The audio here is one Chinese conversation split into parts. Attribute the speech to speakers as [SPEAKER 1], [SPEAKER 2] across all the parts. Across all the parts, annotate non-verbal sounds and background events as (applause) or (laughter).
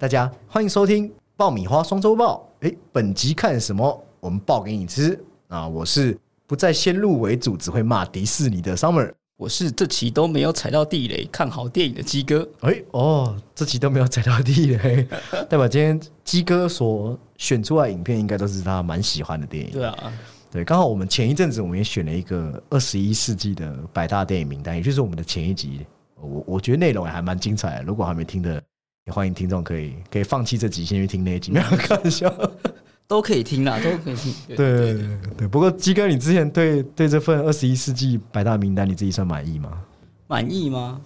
[SPEAKER 1] 嗨，大家欢迎收听爆米花双周报。诶，本集看什么？我们报给你吃啊！我是不再先入为主，只会骂迪士尼的 Summer。
[SPEAKER 2] 我是这期都没有踩到地雷，看好电影的鸡哥。
[SPEAKER 1] 诶，哦，这期都没有踩到地雷，(laughs) 代表今天鸡哥所选出来的影片，应该都是他蛮喜欢的电影。
[SPEAKER 2] 对啊，
[SPEAKER 1] 对，刚好我们前一阵子我们也选了一个二十一世纪的百大电影名单，也就是我们的前一集。我我觉得内容也还蛮精彩的，如果还没听的，也欢迎听众可以可以放弃这集，先去听那一集。没有开玩笑，(laughs)
[SPEAKER 2] 都可以听啦，都可以听。
[SPEAKER 1] 对对对对。不过鸡哥，你之前对对这份二十一世纪百大名单，你自己算满意吗？
[SPEAKER 2] 满意吗？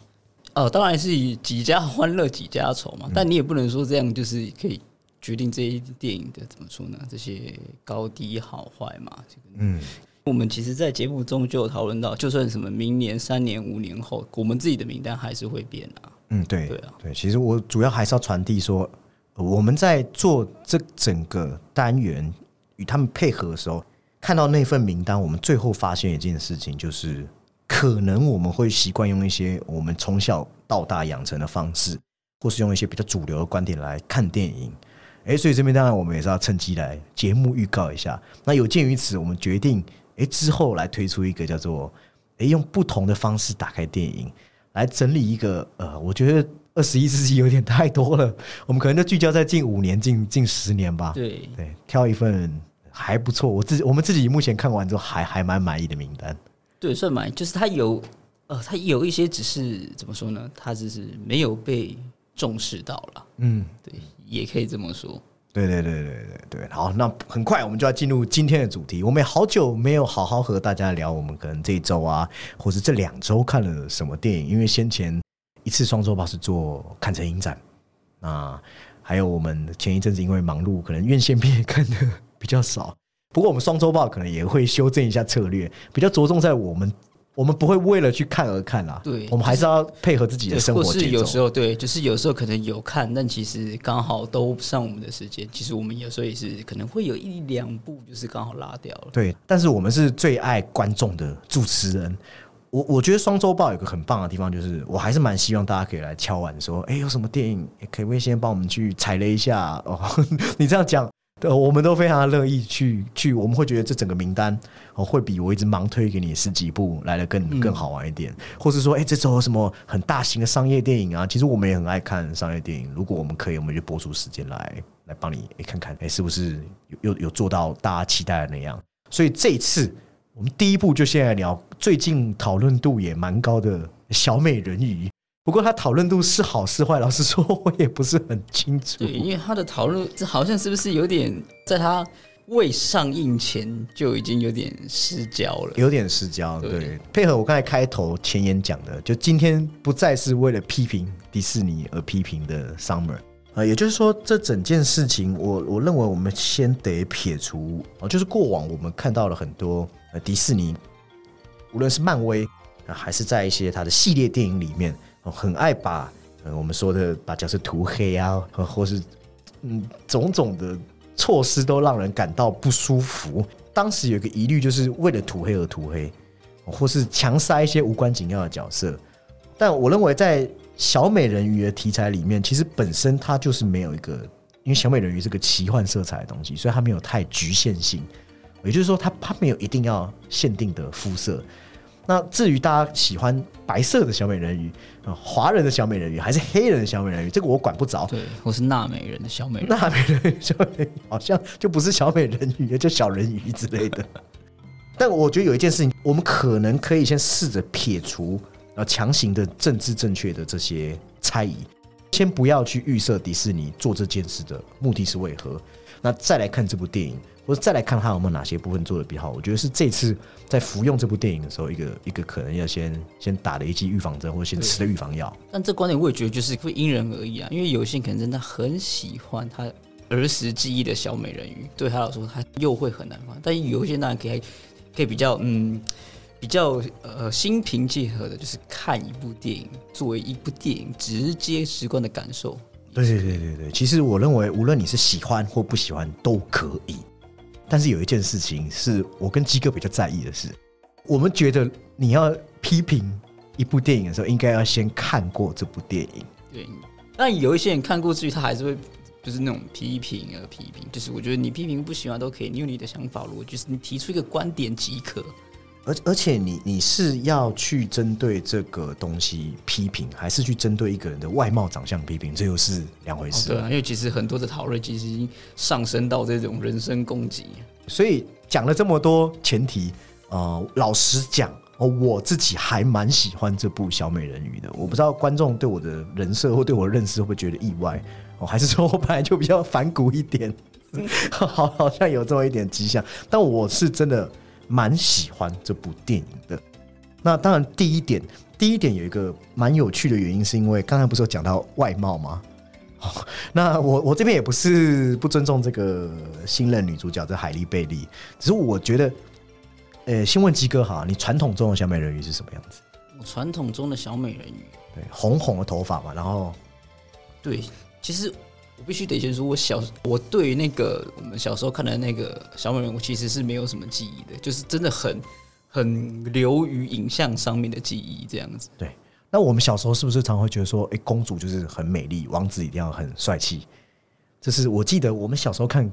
[SPEAKER 2] 哦，当然是以几家欢乐几家愁嘛。但你也不能说这样就是可以决定这一电影的怎么说呢？这些高低好坏嘛。这个嗯。我们其实，在节目中就有讨论到，就算什么明年、三年、五年后，我们自己的名单还是会变啊。
[SPEAKER 1] 嗯，对，
[SPEAKER 2] 对啊，
[SPEAKER 1] 对。其实我主要还是要传递说，我们在做这整个单元与他们配合的时候，看到那份名单，我们最后发现一件事情，就是可能我们会习惯用一些我们从小到大养成的方式，或是用一些比较主流的观点来看电影。哎，所以这边当然我们也是要趁机来节目预告一下。那有鉴于此，我们决定。哎，之后来推出一个叫做“哎，用不同的方式打开电影”，来整理一个呃，我觉得二十一世纪有点太多了，(laughs) 我们可能就聚焦在近五年、近近十年吧。
[SPEAKER 2] 对
[SPEAKER 1] 对，挑一份还不错，我自己我们自己目前看完之后还还蛮满意的名单。
[SPEAKER 2] 对，算满意，就是它有呃，它有一些只是怎么说呢？它只是没有被重视到了。嗯，对，也可以这么说。
[SPEAKER 1] 对对对对对对，好，那很快我们就要进入今天的主题。我们好久没有好好和大家聊，我们可能这一周啊，或是这两周看了什么电影？因为先前一次双周报是做看成影展，啊，还有我们前一阵子因为忙碌，可能院线片看的比较少。不过我们双周报可能也会修正一下策略，比较着重在我们。我们不会为了去看而看啦，
[SPEAKER 2] 对，
[SPEAKER 1] 我们还是要配合自己的生活节奏。
[SPEAKER 2] 是有时候对，就是有时候可能有看，但其实刚好都不上我们的时间。其实我们有时候也是可能会有一两部，就是刚好拉掉了。
[SPEAKER 1] 对，但是我们是最爱观众的主持人。我我觉得双周报有个很棒的地方，就是我还是蛮希望大家可以来敲碗说，哎，有什么电影可以不可以先帮我们去踩雷一下？哦，(laughs) 你这样讲。呃，我们都非常乐意去去，我们会觉得这整个名单哦，会比我一直盲推给你十几部来的更更好玩一点，或是说，哎，这周有什么很大型的商业电影啊？其实我们也很爱看商业电影。如果我们可以，我们就播出时间来来帮你看看，哎，是不是有有有做到大家期待的那样？所以这一次，我们第一步就先来聊最近讨论度也蛮高的小美人鱼。不过他讨论度是好是坏，老实说，我也不是很清楚。
[SPEAKER 2] 对，因为他的讨论，这好像是不是有点在他未上映前就已经有点失焦了？
[SPEAKER 1] 有点失焦。对，配合我刚才开头前言讲的，就今天不再是为了批评迪士尼而批评的 Summer 啊，也就是说，这整件事情，我我认为我们先得撇除啊，就是过往我们看到了很多呃迪士尼，无论是漫威啊，还是在一些他的系列电影里面。很爱把我们说的把角色涂黑啊，或是嗯种种的措施都让人感到不舒服。当时有一个疑虑，就是为了涂黑而涂黑，或是强塞一些无关紧要的角色。但我认为在小美人鱼的题材里面，其实本身它就是没有一个，因为小美人鱼是个奇幻色彩的东西，所以它没有太局限性。也就是说，它它没有一定要限定的肤色。那至于大家喜欢白色的小美人鱼啊，华人的小美人鱼还是黑人的小美人鱼，这个我管不着。
[SPEAKER 2] 对，我是纳美人的小美人，
[SPEAKER 1] 纳美人小美人好像就不是小美人鱼，就小人鱼之类的。(laughs) 但我觉得有一件事情，我们可能可以先试着撇除啊强行的政治正确的这些猜疑，先不要去预设迪士尼做这件事的目的是为何，那再来看这部电影。或者再来看他有没有哪些部分做的比较好，我觉得是这次在服用这部电影的时候，一个一个可能要先先打的一剂预防针，或者先吃的预防药。
[SPEAKER 2] 但这观点我也觉得就是会因人而异啊，因为有些人可能真的很喜欢他儿时记忆的小美人鱼，对他来说他又会很难忘。但有一些人可以可以比较嗯比较呃心平气和的，就是看一部电影作为一部电影直接直观的感受。
[SPEAKER 1] 对对对对对，其实我认为无论你是喜欢或不喜欢都可以。但是有一件事情是我跟基哥比较在意的是，我们觉得你要批评一部电影的时候，应该要先看过这部电影。
[SPEAKER 2] 对，但有一些人看过去，他还是会就是那种批评而批评，就是我觉得你批评不喜欢都可以，你有你的想法，如果就是你提出一个观点即可。
[SPEAKER 1] 而而且你你是要去针对这个东西批评，还是去针对一个人的外貌长相批评？这又是两回事。
[SPEAKER 2] 对啊，因为其实很多的讨论其实已经上升到这种人身攻击。
[SPEAKER 1] 所以讲了这么多前提，呃，老实讲，哦，我自己还蛮喜欢这部《小美人鱼》的。我不知道观众对我的人设或对我的认识会不会觉得意外？哦，还是说我本来就比较反骨一点？(laughs) 好，好像有这么一点迹象。但我是真的。蛮喜欢这部电影的。那当然，第一点，第一点有一个蛮有趣的原因，是因为刚才不是有讲到外貌吗？(laughs) 那我我这边也不是不尊重这个新任女主角这海莉贝利，只是我觉得，呃，先问鸡哥哈，你传统中的小美人鱼是什么样子？
[SPEAKER 2] 传统中的小美人鱼，
[SPEAKER 1] 对，红红的头发嘛，然后，
[SPEAKER 2] 对，其实。我必须得先说，我小我对那个我们小时候看的那个小美人鱼，其实是没有什么记忆的，就是真的很很流于影像上面的记忆这样子。
[SPEAKER 1] 对，那我们小时候是不是常会觉得说，哎，公主就是很美丽，王子一定要很帅气？这是我记得我们小时候看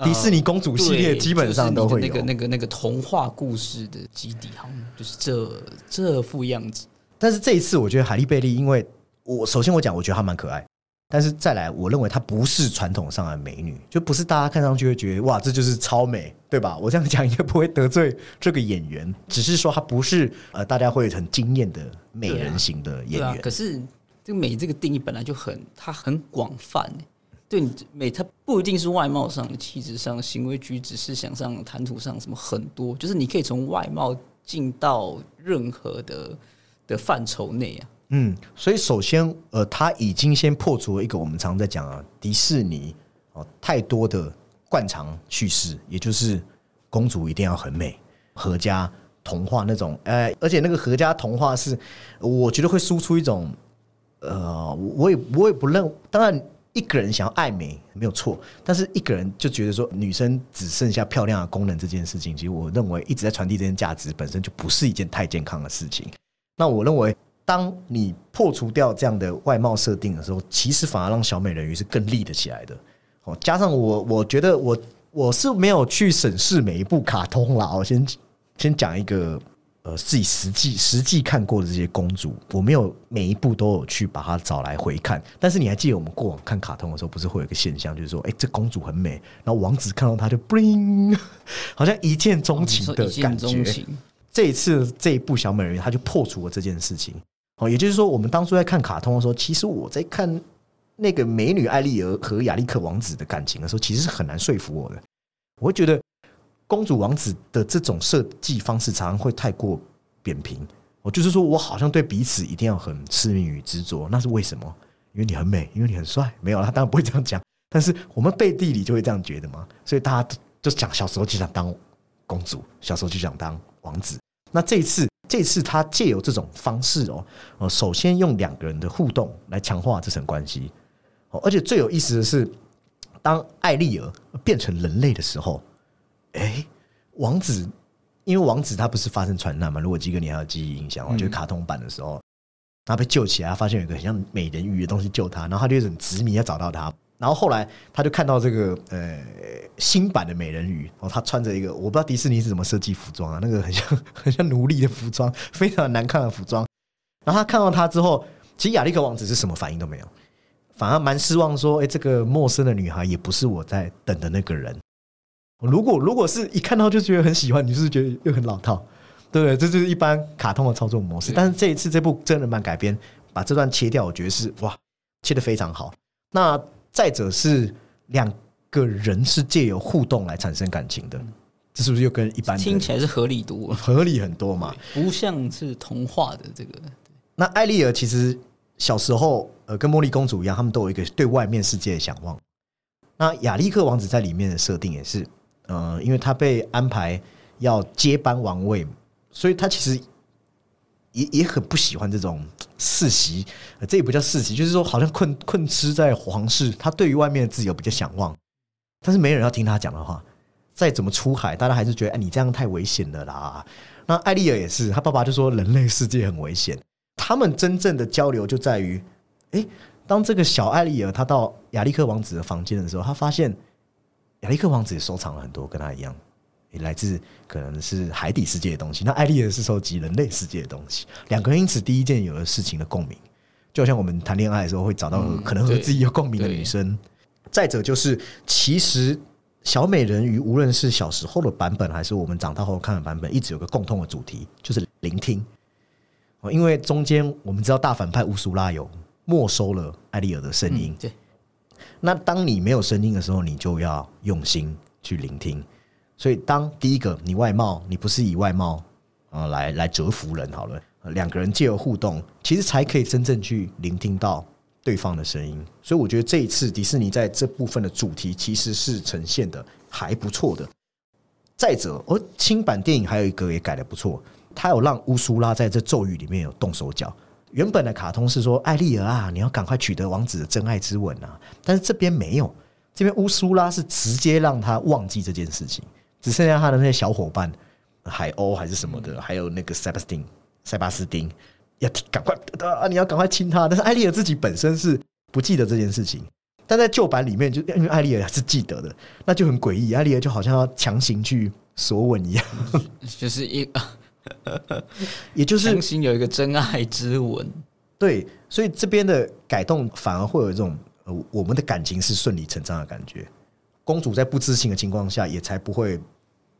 [SPEAKER 1] 迪士尼公主系列，基本上都会
[SPEAKER 2] 那个那个那个童话故事的基底，好像就是这这副样子。
[SPEAKER 1] 但是这一次，我觉得海莉贝利，因为我首先我讲，我觉得她蛮可爱。但是再来，我认为她不是传统上的美女，就不是大家看上去会觉得哇，这就是超美，对吧？我这样讲应该不会得罪这个演员，只是说她不是呃大家会很惊艳的美人型的演员。
[SPEAKER 2] 可是这个美这个定义本来就很，它很广泛。对你美，它不一定是外貌上、气质上、行为举止、思想上、谈吐上什么很多，就是你可以从外貌进到任何的的范畴内啊。
[SPEAKER 1] 嗯，所以首先，呃，他已经先破除了一个我们常在讲啊，迪士尼哦太多的惯常叙事，也就是公主一定要很美，合家童话那种，哎，而且那个合家童话是，我觉得会输出一种，呃，我也我也不认，当然一个人想要爱美没有错，但是一个人就觉得说女生只剩下漂亮的功能这件事情，其实我认为一直在传递这件价值本身就不是一件太健康的事情。那我认为。当你破除掉这样的外貌设定的时候，其实反而让小美人鱼是更立得起来的。哦，加上我，我觉得我我是没有去审视每一部卡通啦。我先 (laughs) 先讲一个，呃，自己实际实际看过的这些公主，我没有每一部都有去把它找来回看。但是你还记得我们过往看卡通的时候，不是会有一个现象，就是说，哎，这公主很美，然后王子看到她就 (laughs) bling，好像一见钟情的感觉。这一次这一部小美人鱼，她就破除了这件事情。哦，也就是说，我们当初在看卡通的时候，其实我在看那个美女艾丽儿和亚历克王子的感情的时候，其实是很难说服我的。我会觉得公主王子的这种设计方式常常会太过扁平。我就是说我好像对彼此一定要很痴迷与执着，那是为什么？因为你很美，因为你很帅。没有，他当然不会这样讲。但是我们背地里就会这样觉得嘛。所以大家就讲小时候就想当公主，小时候就想当王子。那这一次。这次他借由这种方式哦，呃，首先用两个人的互动来强化这层关系，哦，而且最有意思的是，当艾丽儿变成人类的时候，哎，王子，因为王子他不是发生传难嘛？如果基哥你还有记忆印象，就是卡通版的时候，他被救起来，发现有一个很像美人鱼的东西救他，然后他就很执迷要找到他。然后后来他就看到这个呃新版的美人鱼哦，他穿着一个我不知道迪士尼是怎么设计服装啊，那个很像 (laughs) 很像奴隶的服装，非常难看的服装。然后他看到他之后，其实亚历克王子是什么反应都没有，反而蛮失望，说：“哎，这个陌生的女孩也不是我在等的那个人。如果如果是一看到就觉得很喜欢，你是不是觉得又很老套？对不对？这就是一般卡通的操作模式。但是这一次这部真人版改编，把这段切掉，我觉得是哇，切的非常好。那。再者是两个人是借由互动来产生感情的，这是不是又跟一般
[SPEAKER 2] 听起来是合理多
[SPEAKER 1] 合理很多嘛？
[SPEAKER 2] 不像是童话的这个。
[SPEAKER 1] 那艾丽儿其实小时候呃跟茉莉公主一样，他们都有一个对外面世界的向往。那亚历克王子在里面的设定也是，呃，因为他被安排要接班王位，所以他其实。也也很不喜欢这种世袭，这也不叫世袭，就是说好像困困吃在皇室。他对于外面的自由比较向往，但是没人要听他讲的话。再怎么出海，大家还是觉得哎，你这样太危险了啦。那艾丽尔也是，他爸爸就说人类世界很危险。他们真正的交流就在于，哎，当这个小艾丽尔他到亚历克王子的房间的时候，他发现亚历克王子也收藏了很多跟他一样，也来自可能是海底世界的东西。那艾丽尔是收集人类世界的东西，两个人因此第一件有了事情的共鸣，就像我们谈恋爱的时候会找到可能和自己有共鸣的女生。再者就是，其实小美人鱼无论是小时候的版本，还是我们长大后看的版本，一直有个共通的主题，就是聆听。哦，因为中间我们知道大反派乌苏拉有没收了艾丽尔的声音。
[SPEAKER 2] 对。
[SPEAKER 1] 那当你没有声音的时候，你就要用心去聆听。所以，当第一个你外貌，你不是以外貌啊来来折服人好了，两个人借由互动，其实才可以真正去聆听到。对方的声音，所以我觉得这一次迪士尼在这部分的主题其实是呈现的还不错的。再者，而新版电影还有一个也改的不错，他有让乌苏拉在这咒语里面有动手脚。原本的卡通是说艾丽儿啊，你要赶快取得王子的真爱之吻啊，但是这边没有，这边乌苏拉是直接让他忘记这件事情，只剩下他的那些小伙伴海鸥还是什么的，还有那个塞巴斯汀塞巴斯汀。要赶快啊！你要赶快亲他，但是艾丽尔自己本身是不记得这件事情，但在旧版里面，就因为艾丽尔是记得的，那就很诡异。艾丽尔就好像要强行去索吻一样，
[SPEAKER 2] 就是一，(laughs)
[SPEAKER 1] 也就是
[SPEAKER 2] 强行有一个真爱之吻。
[SPEAKER 1] 对，所以这边的改动反而会有一种呃，我们的感情是顺理成章的感觉。公主在不知情的情况下，也才不会。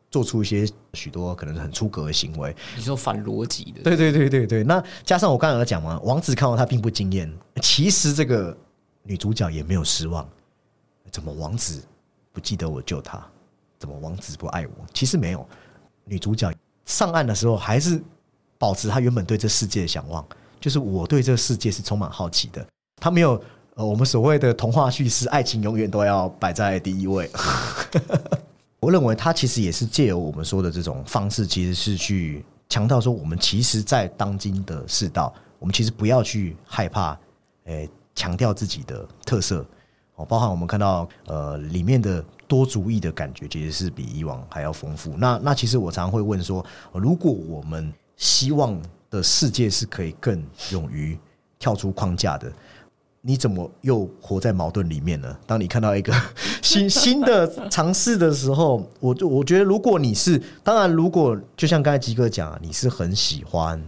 [SPEAKER 1] 做出一些许多可能很出格的行为，
[SPEAKER 2] 你说反逻辑的，
[SPEAKER 1] 对对对对对。那加上我刚才有讲嘛，王子看到她并不惊艳，其实这个女主角也没有失望。怎么王子不记得我救他？怎么王子不爱我？其实没有，女主角上岸的时候还是保持她原本对这世界的向往，就是我对这个世界是充满好奇的。她没有呃，我们所谓的童话叙事，爱情永远都要摆在第一位。(laughs) 我认为他其实也是借由我们说的这种方式，其实是去强调说，我们其实，在当今的世道，我们其实不要去害怕，诶，强调自己的特色哦，包含我们看到呃里面的多主义的感觉，其实是比以往还要丰富。那那其实我常常会问说，如果我们希望的世界是可以更勇于跳出框架的。你怎么又活在矛盾里面呢？当你看到一个 (laughs) 新新的尝试的时候，我就我觉得，如果你是当然，如果就像刚才吉哥讲，你是很喜欢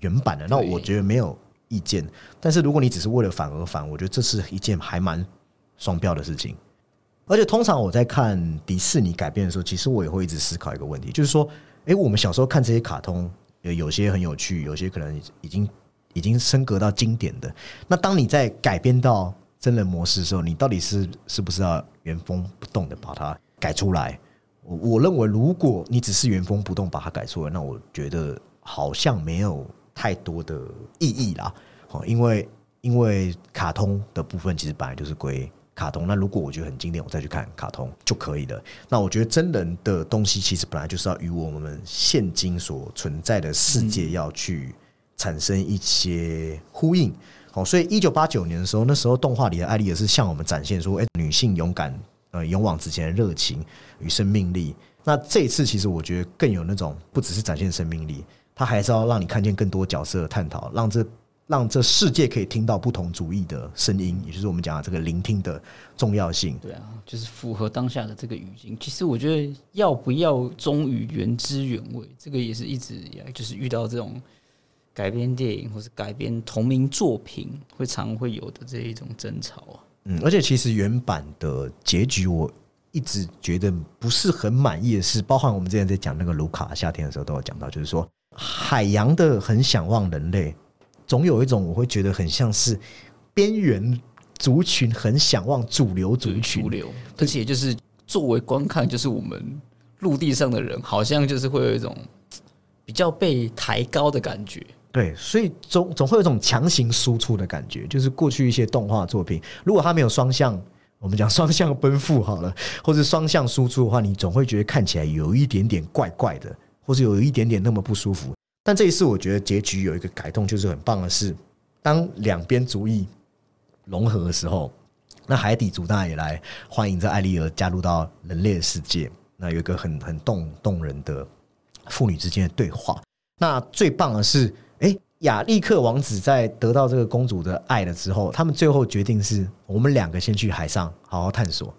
[SPEAKER 1] 原版的，那我觉得没有意见。但是如果你只是为了反而反，我觉得这是一件还蛮双标的事情。而且通常我在看迪士尼改编的时候，其实我也会一直思考一个问题，就是说，哎，我们小时候看这些卡通，有些很有趣，有些可能已经。已经升格到经典的，那当你在改编到真人模式的时候，你到底是是不是要原封不动的把它改出来？我我认为，如果你只是原封不动把它改出来，那我觉得好像没有太多的意义啦。哦，因为因为卡通的部分其实本来就是归卡通，那如果我觉得很经典，我再去看卡通就可以了。那我觉得真人的东西其实本来就是要与我们现今所存在的世界要去。产生一些呼应，哦，所以一九八九年的时候，那时候动画里的艾丽也是向我们展现说，哎，女性勇敢，呃，勇往直前的热情与生命力。那这一次，其实我觉得更有那种，不只是展现生命力，它还是要让你看见更多角色的探讨，让这让这世界可以听到不同主义的声音，也就是我们讲的这个聆听的重要性。
[SPEAKER 2] 对啊，就是符合当下的这个语境。其实我觉得，要不要忠于原汁原味，这个也是一直以来就是遇到这种。改编电影或是改编同名作品，会常会有的这一种争吵啊。
[SPEAKER 1] 嗯，而且其实原版的结局，我一直觉得不是很满意的是，包含我们之前在讲那个卢卡夏天的时候，都有讲到，就是说海洋的很想望人类，总有一种我会觉得很像是边缘族群很想望主流族群，
[SPEAKER 2] 主流，而且就是作为观看，就是我们陆地上的人，好像就是会有一种比较被抬高的感觉。
[SPEAKER 1] 对，所以总总会有一种强行输出的感觉，就是过去一些动画作品，如果它没有双向，我们讲双向奔赴好了，(laughs) 或者双向输出的话，你总会觉得看起来有一点点怪怪的，或者有一点点那么不舒服。但这一次，我觉得结局有一个改动，就是很棒的是，当两边主义融合的时候，那海底族大也来欢迎这艾丽儿加入到人类的世界，那有一个很很动动人的父女之间的对话。那最棒的是。亚历克王子在得到这个公主的爱了之后，他们最后决定是我们两个先去海上好好探索。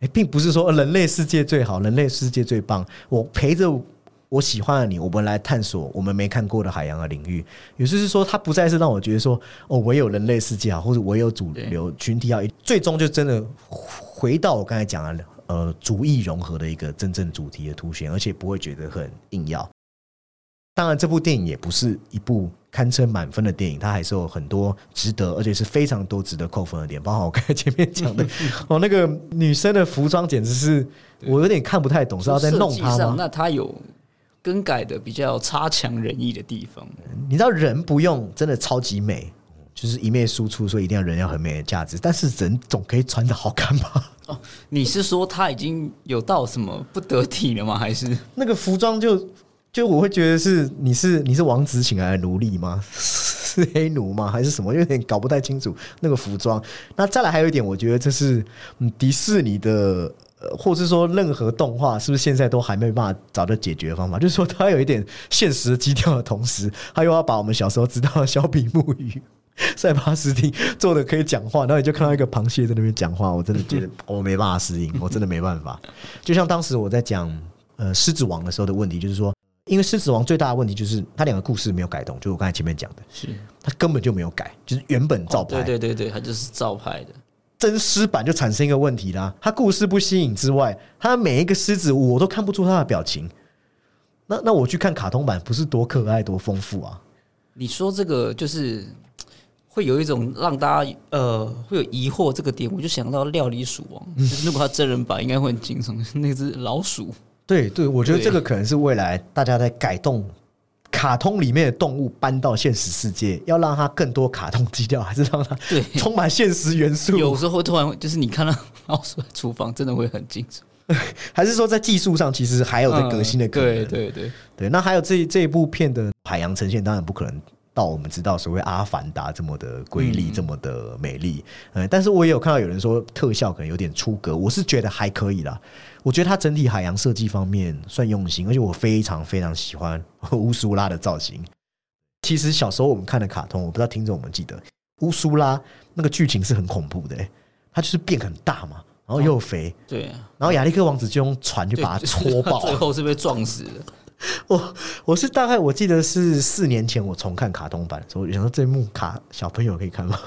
[SPEAKER 1] 哎，并不是说人类世界最好，人类世界最棒，我陪着我喜欢的你，我们来探索我们没看过的海洋的领域。也就是说，它不再是让我觉得说哦，唯有人类世界好，或者唯有主流群体好，最终就真的回到我刚才讲的呃，主义融合的一个真正主题的凸显，而且不会觉得很硬要。当然，这部电影也不是一部堪称满分的电影，它还是有很多值得，而且是非常多值得扣分的点。包括我刚才前面讲的，(laughs) 哦，那个女生的服装简直是我有点看不太懂，是要在弄她吗？
[SPEAKER 2] 那她有更改的比较差强人意的地方。
[SPEAKER 1] 你知道，人不用真的超级美，就是一面输出，所以一定要人要很美的价值。但是人总可以穿的好看吧？(laughs) 哦，
[SPEAKER 2] 你是说他已经有到什么不得体了吗？还是
[SPEAKER 1] 那个服装就？就我会觉得是你是你是王子请来的奴隶吗？(laughs) 是黑奴吗？还是什么？有点搞不太清楚那个服装。那再来还有一点，我觉得这是迪士尼的，或是说任何动画，是不是现在都还没办法找到解决方法？就是说它有一点现实的基调的同时，它又要把我们小时候知道的小比目鱼、(laughs) 塞巴斯汀做的可以讲话，然后你就看到一个螃蟹在那边讲话，我真的觉得 (laughs) 我没办法适应，我真的没办法。就像当时我在讲呃狮子王的时候的问题，就是说。因为《狮子王》最大的问题就是它两个故事没有改动，就是我刚才前面讲的，
[SPEAKER 2] 是
[SPEAKER 1] 它根本就没有改，就是原本照拍。
[SPEAKER 2] 对对对对，它就是照拍的。
[SPEAKER 1] 真狮版就产生一个问题啦，它故事不吸引之外，它每一个狮子我都看不出它的表情。那那我去看卡通版，不是多可爱多丰富啊？
[SPEAKER 2] 你说这个就是会有一种让大家呃会有疑惑这个点，我就想到《料理鼠王》，就是如果它真人版应该会很惊悚，那只老鼠。
[SPEAKER 1] 对对，我觉得这个可能是未来大家在改动卡通里面的动物搬到现实世界，要让它更多卡通基调，还是让它
[SPEAKER 2] 对
[SPEAKER 1] 充满现实元素？
[SPEAKER 2] 有时候突然就是你看到老鼠厨房，真的会很惊悚。(laughs)
[SPEAKER 1] 还是说在技术上其实还有在革新的可能？
[SPEAKER 2] 对对对
[SPEAKER 1] 对。那还有这这一部片的海洋呈现，当然不可能到我们知道所谓阿凡达这么的瑰丽，这么的美丽。嗯，但是我也有看到有人说特效可能有点出格，我是觉得还可以啦。我觉得它整体海洋设计方面算用心，而且我非常非常喜欢乌苏拉的造型。其实小时候我们看的卡通，我不知道听众们记得乌苏拉那个剧情是很恐怖的，它就是变很大嘛，然后又肥，
[SPEAKER 2] 对，
[SPEAKER 1] 然后亚历克王子就用船就把它戳爆，
[SPEAKER 2] 最后是被撞死的。(laughs)
[SPEAKER 1] 我我是大概我记得是四年前我重看卡通版，所以我想说这一幕卡小朋友可以看吗？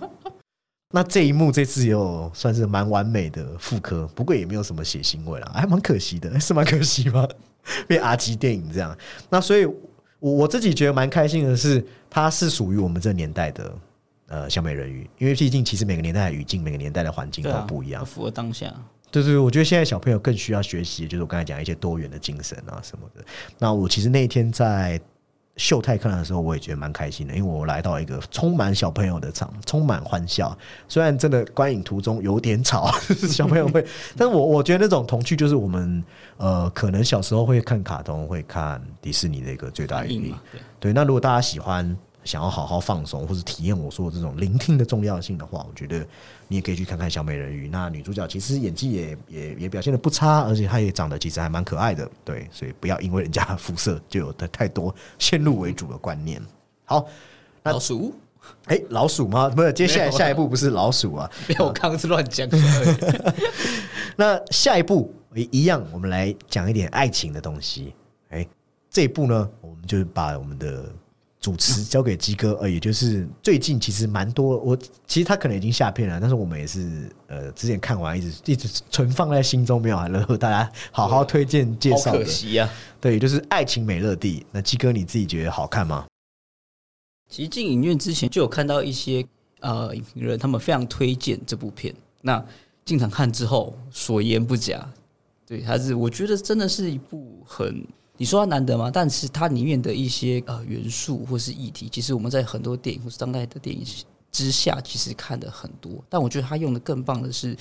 [SPEAKER 1] (laughs) 那这一幕这次也有算是蛮完美的复刻，不过也没有什么血腥味了，还蛮可惜的，(laughs) 是蛮可惜吗？变 R 级电影这样，那所以我我自己觉得蛮开心的是，它是属于我们这年代的呃小美人鱼，因为毕竟其实每个年代的语境、每个年代的环境都不一样，
[SPEAKER 2] 符合当下。
[SPEAKER 1] 对对，我觉得现在小朋友更需要学习，就是我刚才讲一些多元的精神啊什么的。那我其实那一天在。秀泰看的时候，我也觉得蛮开心的，因为我来到一个充满小朋友的场，充满欢笑。虽然真的观影途中有点吵，(laughs) 小朋友会，但是我我觉得那种童趣就是我们呃，可能小时候会看卡通、会看迪士尼的一个最大原因。对，那如果大家喜欢。想要好好放松或者体验我说的这种聆听的重要性的话，我觉得你也可以去看看小美人鱼。那女主角其实演技也也也表现的不差，而且她也长得其实还蛮可爱的。对，所以不要因为人家肤色就有的太多先入为主的观念。好，
[SPEAKER 2] 老鼠，
[SPEAKER 1] 哎，老鼠吗？不是，接下来下一步不是老鼠啊？
[SPEAKER 2] 没有，我刚刚是乱讲。(laughs)
[SPEAKER 1] 那下一步一样，我们来讲一点爱情的东西。哎，这一步呢，我们就把我们的。主持交给鸡哥，呃，也就是最近其实蛮多，我其实他可能已经下片了，但是我们也是呃之前看完一直一直存放在心中，没有然后大家好好推荐介绍的。
[SPEAKER 2] 可惜呀，
[SPEAKER 1] 对，就是《爱情美乐蒂》。那鸡哥你自己觉得好看吗？
[SPEAKER 2] 其实进影院之前就有看到一些呃影评人，他们非常推荐这部片。那进场看之后，所言不假，对，还是我觉得真的是一部很。你说它难得吗？但是它里面的一些呃元素或是议题，其实我们在很多电影或是当代的电影之下，其实看的很多。但我觉得他用的更棒的是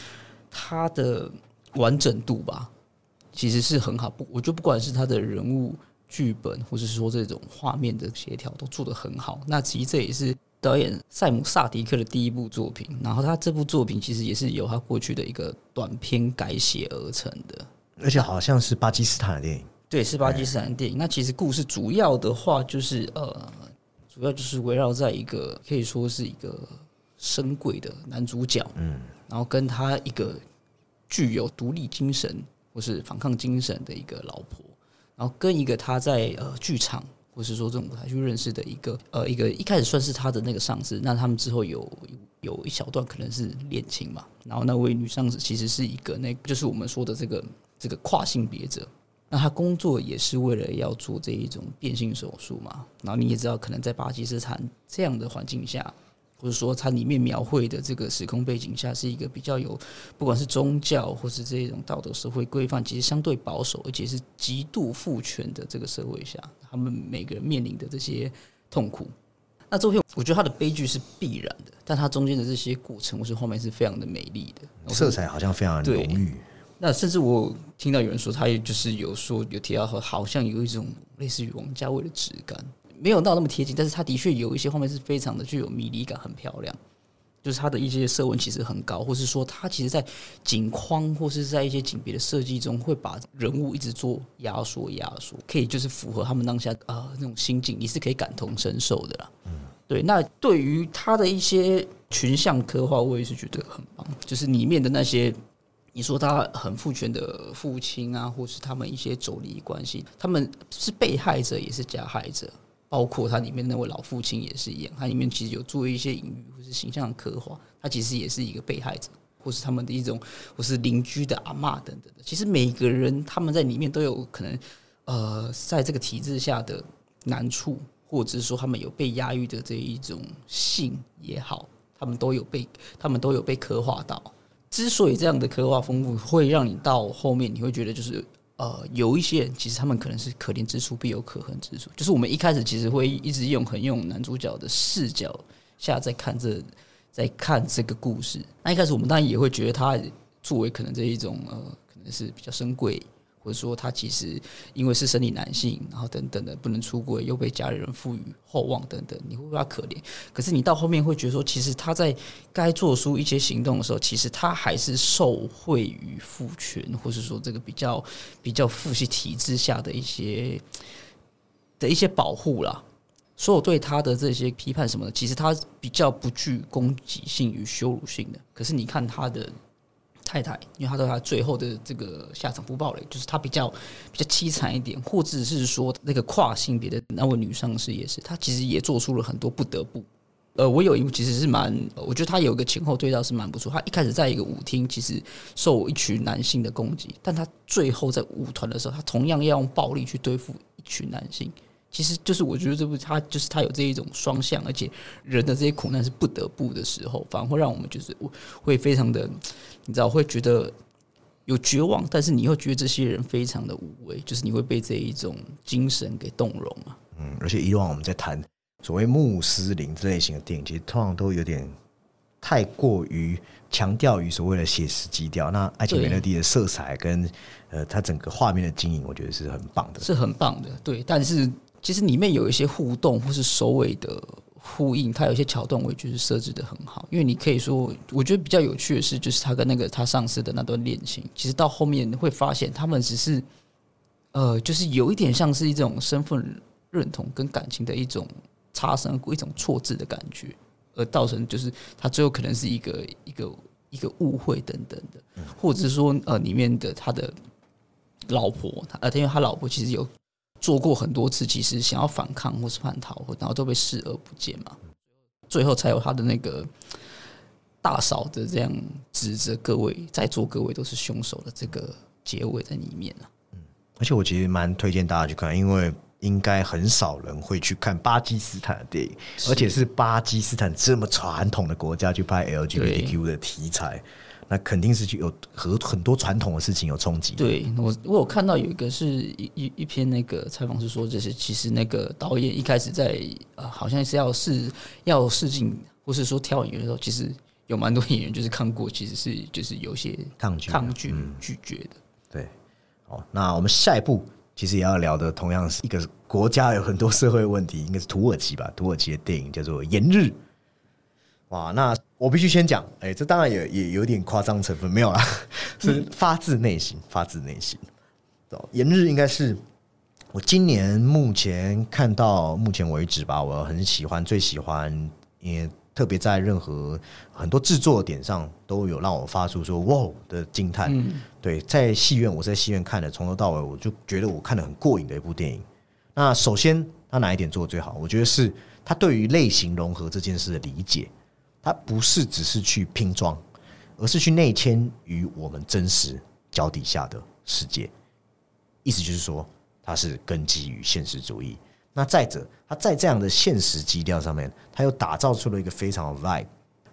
[SPEAKER 2] 它的完整度吧，其实是很好。不，我觉得不管是他的人物、剧本，或是说这种画面的协调，都做得很好。那其实这也是导演塞姆萨迪克的第一部作品。然后他这部作品其实也是由他过去的一个短片改写而成的，
[SPEAKER 1] 而且好像是巴基斯坦的电影。
[SPEAKER 2] 对，是巴基斯坦电影。那其实故事主要的话就是，呃，主要就是围绕在一个可以说是一个深贵的男主角，嗯，然后跟他一个具有独立精神或是反抗精神的一个老婆，然后跟一个他在呃剧场或是说这种舞台去认识的一个呃一个一开始算是他的那个上司，那他们之后有有一小段可能是恋情嘛，然后那位女上司其实是一个那就是我们说的这个这个跨性别者。那他工作也是为了要做这一种变性手术嘛？然后你也知道，可能在巴基斯坦这样的环境下，或者说它里面描绘的这个时空背景下，是一个比较有不管是宗教或是这种道德社会规范，其实相对保守，而且是极度父权的这个社会下，他们每个人面临的这些痛苦。那这片我觉得它的悲剧是必然的，但它中间的这些过程，或是后面是非常的美丽的，
[SPEAKER 1] 色彩好像非常浓郁。
[SPEAKER 2] 那甚至我听到有人说，他也就是有说有提到，好像有一种类似于王家卫的质感，没有到那么贴近，但是他的确有一些画面是非常的具有迷离感，很漂亮。就是他的一些色温其实很高，或是说他其实在景框或是在一些景别的设计中，会把人物一直做压缩压缩，可以就是符合他们当下啊那种心境，你是可以感同身受的啦。嗯，对。那对于他的一些群像刻画，我也是觉得很棒，就是里面的那些。你说他很父权的父亲啊，或是他们一些妯娌关系，他们是被害者也是加害者，包括他里面那位老父亲也是一样，他里面其实有做一些隐喻或是形象的刻画，他其实也是一个被害者，或是他们的一种，或是邻居的阿妈等等的。其实每个人他们在里面都有可能，呃，在这个体制下的难处，或者是说他们有被压抑的这一种性也好，他们都有被，他们都有被刻画到。之所以这样的刻画丰富，会让你到后面你会觉得就是呃，有一些人其实他们可能是可怜之处必有可恨之处。就是我们一开始其实会一直用很用男主角的视角下在看这在看这个故事。那一开始我们当然也会觉得他作为可能这一种呃，可能是比较珍贵。或者说他其实因为是生理男性，然后等等的不能出轨，又被家里人赋予厚望等等，你会不会他可怜？可是你到后面会觉得说，其实他在该做出一些行动的时候，其实他还是受惠于父权，或者说这个比较比较父系体制下的一些的一些保护啦。所有对他的这些批判什么的，其实他比较不具攻击性与羞辱性的。可是你看他的。太太，因为他对他最后的这个下场不暴雷，就是他比较比较凄惨一点，或者是说那个跨性别的那位女上司也是，她其实也做出了很多不得不。呃，我有一幕其实是蛮，我觉得他有一个前后对照是蛮不错。他一开始在一个舞厅，其实受一群男性的攻击，但他最后在舞团的时候，他同样要用暴力去对付一群男性。其实就是我觉得这部它就是它有这一种双向，而且人的这些苦难是不得不的时候，反而会让我们就是会非常的，你知道会觉得有绝望，但是你又觉得这些人非常的无畏，就是你会被这一种精神给动容啊。
[SPEAKER 1] 嗯，而且以往我们在谈所谓穆斯林这类型的电影，其实通常都有点太过于强调于所谓的写实基调。那《爱情美乐蒂》的色彩跟呃，它整个画面的经营，我觉得是很棒的，
[SPEAKER 2] 是很棒的。对，但是。其实里面有一些互动或是首尾的呼应，它有些桥段，我觉得设置的很好。因为你可以说，我觉得比较有趣的是，就是他跟那个他上司的那段恋情，其实到后面会发现，他们只是呃，就是有一点像是一种身份认同跟感情的一种差生，一种错字的感觉，而造成就是他最后可能是一个一个一个误会等等的，或者是说呃，里面的他的老婆，他呃，因为他老婆其实有。做过很多次，其实想要反抗或是叛逃，然后都被视而不见嘛。最后才有他的那个大嫂的这样指责各位在座各位都是凶手的这个结尾在里面啊。
[SPEAKER 1] 嗯，而且我其实蛮推荐大家去看，因为应该很少人会去看巴基斯坦的电影，而且是巴基斯坦这么传统的国家去拍 LGBTQ 的题材。那肯定是就有和很多传统的事情有冲击。
[SPEAKER 2] 对我，我有看到有一个是一一一篇那个采访是说，就是其实那个导演一开始在呃，好像是要试要试镜，或是说挑演员的时候，其实有蛮多演员就是看过，其实是就是有些
[SPEAKER 1] 抗拒
[SPEAKER 2] 抗拒拒绝的。
[SPEAKER 1] 对，好，那我们下一步其实也要聊的，同样是一个国家有很多社会问题，应该是土耳其吧？土耳其的电影叫做《炎日》。哇，那我必须先讲，哎，这当然也也有点夸张成分，没有啦，是发自内心，发自内心。哦，炎日应该是我今年目前看到目前为止吧，我很喜欢，最喜欢，也特别在任何很多制作点上都有让我发出说“哇”的惊叹。对，在戏院，我在戏院看的，从头到尾，我就觉得我看的很过瘾的一部电影。那首先，他哪一点做的最好？我觉得是他对于类型融合这件事的理解，他不是只是去拼装，而是去内嵌于我们真实脚底下的世界。意思就是说。它是根基于现实主义。那再者，它在这样的现实基调上面，它又打造出了一个非常 vibe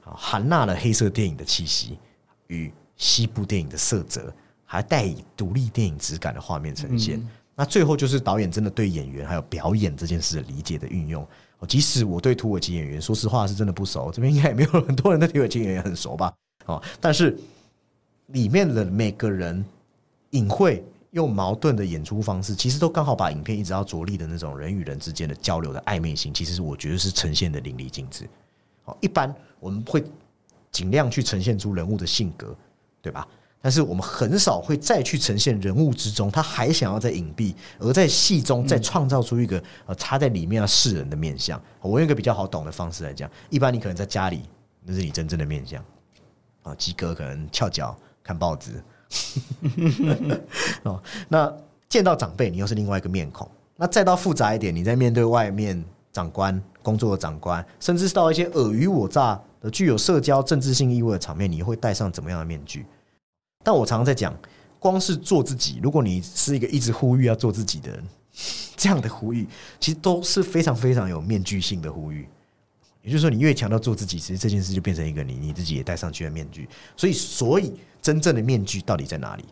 [SPEAKER 1] 啊，含纳了黑色电影的气息与西部电影的色泽，还带以独立电影质感的画面呈现。那最后就是导演真的对演员还有表演这件事的理解的运用。即使我对土耳其演员说实话是真的不熟，这边应该也没有很多人对土耳其演员很熟吧？哦，但是里面的每个人隐晦。又矛盾的演出方式，其实都刚好把影片一直要着力的那种人与人之间的交流的暧昧性，其实我觉得是呈现的淋漓尽致。好，一般我们会尽量去呈现出人物的性格，对吧？但是我们很少会再去呈现人物之中，他还想要在隐蔽，而在戏中再创造出一个呃他在里面要示人的面相。我用一个比较好懂的方式来讲，一般你可能在家里，那是你真正的面相啊。鸡哥可能翘脚看报纸。(laughs) 哦，那见到长辈，你又是另外一个面孔。那再到复杂一点，你在面对外面长官、工作的长官，甚至是到一些尔虞我诈的、具有社交政治性意味的场面，你会戴上怎么样的面具？但我常常在讲，光是做自己，如果你是一个一直呼吁要做自己的人，这样的呼吁其实都是非常非常有面具性的呼吁。也就是说，你越强调做自己，其实这件事就变成一个你你自己也戴上去的面具。所以，所以。真正的面具到底在哪里？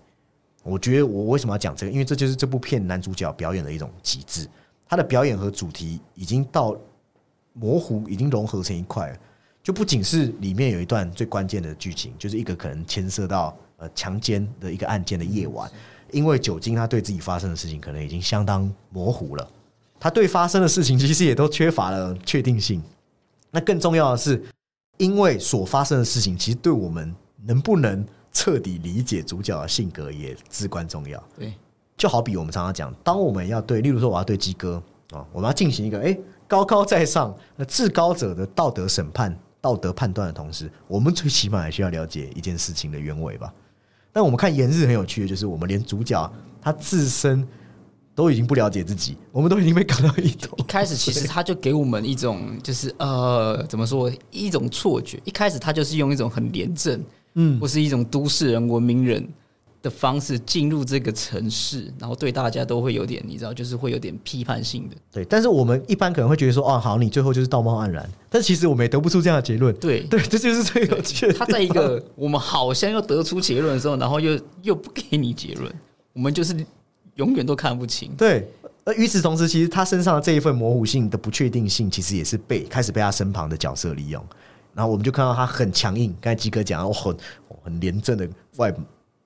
[SPEAKER 1] 我觉得我为什么要讲这个？因为这就是这部片男主角表演的一种极致。他的表演和主题已经到模糊，已经融合成一块了。就不仅是里面有一段最关键的剧情，就是一个可能牵涉到呃强奸的一个案件的夜晚，因为酒精，他对自己发生的事情可能已经相当模糊了。他对发生的事情其实也都缺乏了确定性。那更重要的是，因为所发生的事情，其实对我们能不能？彻底理解主角的性格也至关重要。
[SPEAKER 2] 对，
[SPEAKER 1] 就好比我们常常讲，当我们要对，例如说我要对鸡哥啊，我们要进行一个哎高高在上、至高者的道德审判、道德判断的同时，我们最起码还需要了解一件事情的原委吧。但我们看《炎日》很有趣的，就是我们连主角他自身都已经不了解自己，我们都已经被搞到一头。
[SPEAKER 2] 一开始其实他就给我们一种就是呃怎么说一种错觉，一开始他就是用一种很廉政。嗯，或是一种都市人、文明人的方式进入这个城市，然后对大家都会有点，你知道，就是会有点批判性的。
[SPEAKER 1] 对，但是我们一般可能会觉得说，哦，好，你最后就是道貌岸然，但其实我们也得不出这样的结论。
[SPEAKER 2] 对，
[SPEAKER 1] 对，这就是最有趣。
[SPEAKER 2] 他在一个我们好像要得出结论的时候，然后又又不给你结论，我们就是永远都看不清。
[SPEAKER 1] 对，而与此同时，其实他身上的这一份模糊性的不确定性，其实也是被开始被他身旁的角色利用。然后我们就看到他很强硬，刚才吉哥讲，哦，很很廉政的外，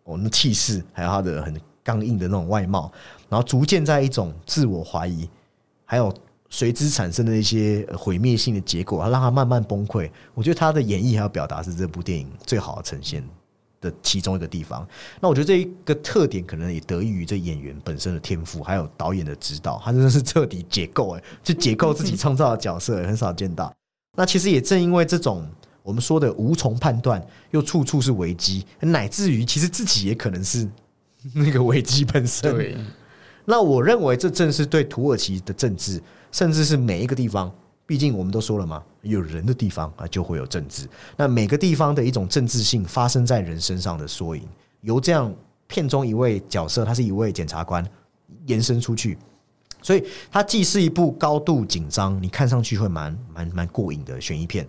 [SPEAKER 1] 哦，那气势，还有他的很刚硬的那种外貌，然后逐渐在一种自我怀疑，还有随之产生的一些毁灭性的结果，让他慢慢崩溃。我觉得他的演绎还有表达是这部电影最好的呈现的其中一个地方。那我觉得这一个特点可能也得益于这演员本身的天赋，还有导演的指导，他真的是彻底解构，哎，就解构自己创造的角色，很少见到。那其实也正因为这种我们说的无从判断，又处处是危机，乃至于其实自己也可能是那个危机本身。
[SPEAKER 2] 对。
[SPEAKER 1] 那我认为这正是对土耳其的政治，甚至是每一个地方，毕竟我们都说了嘛，有人的地方啊就会有政治。那每个地方的一种政治性发生在人身上的缩影，由这样片中一位角色，他是一位检察官，延伸出去。所以它既是一部高度紧张，你看上去会蛮蛮蛮过瘾的悬疑片，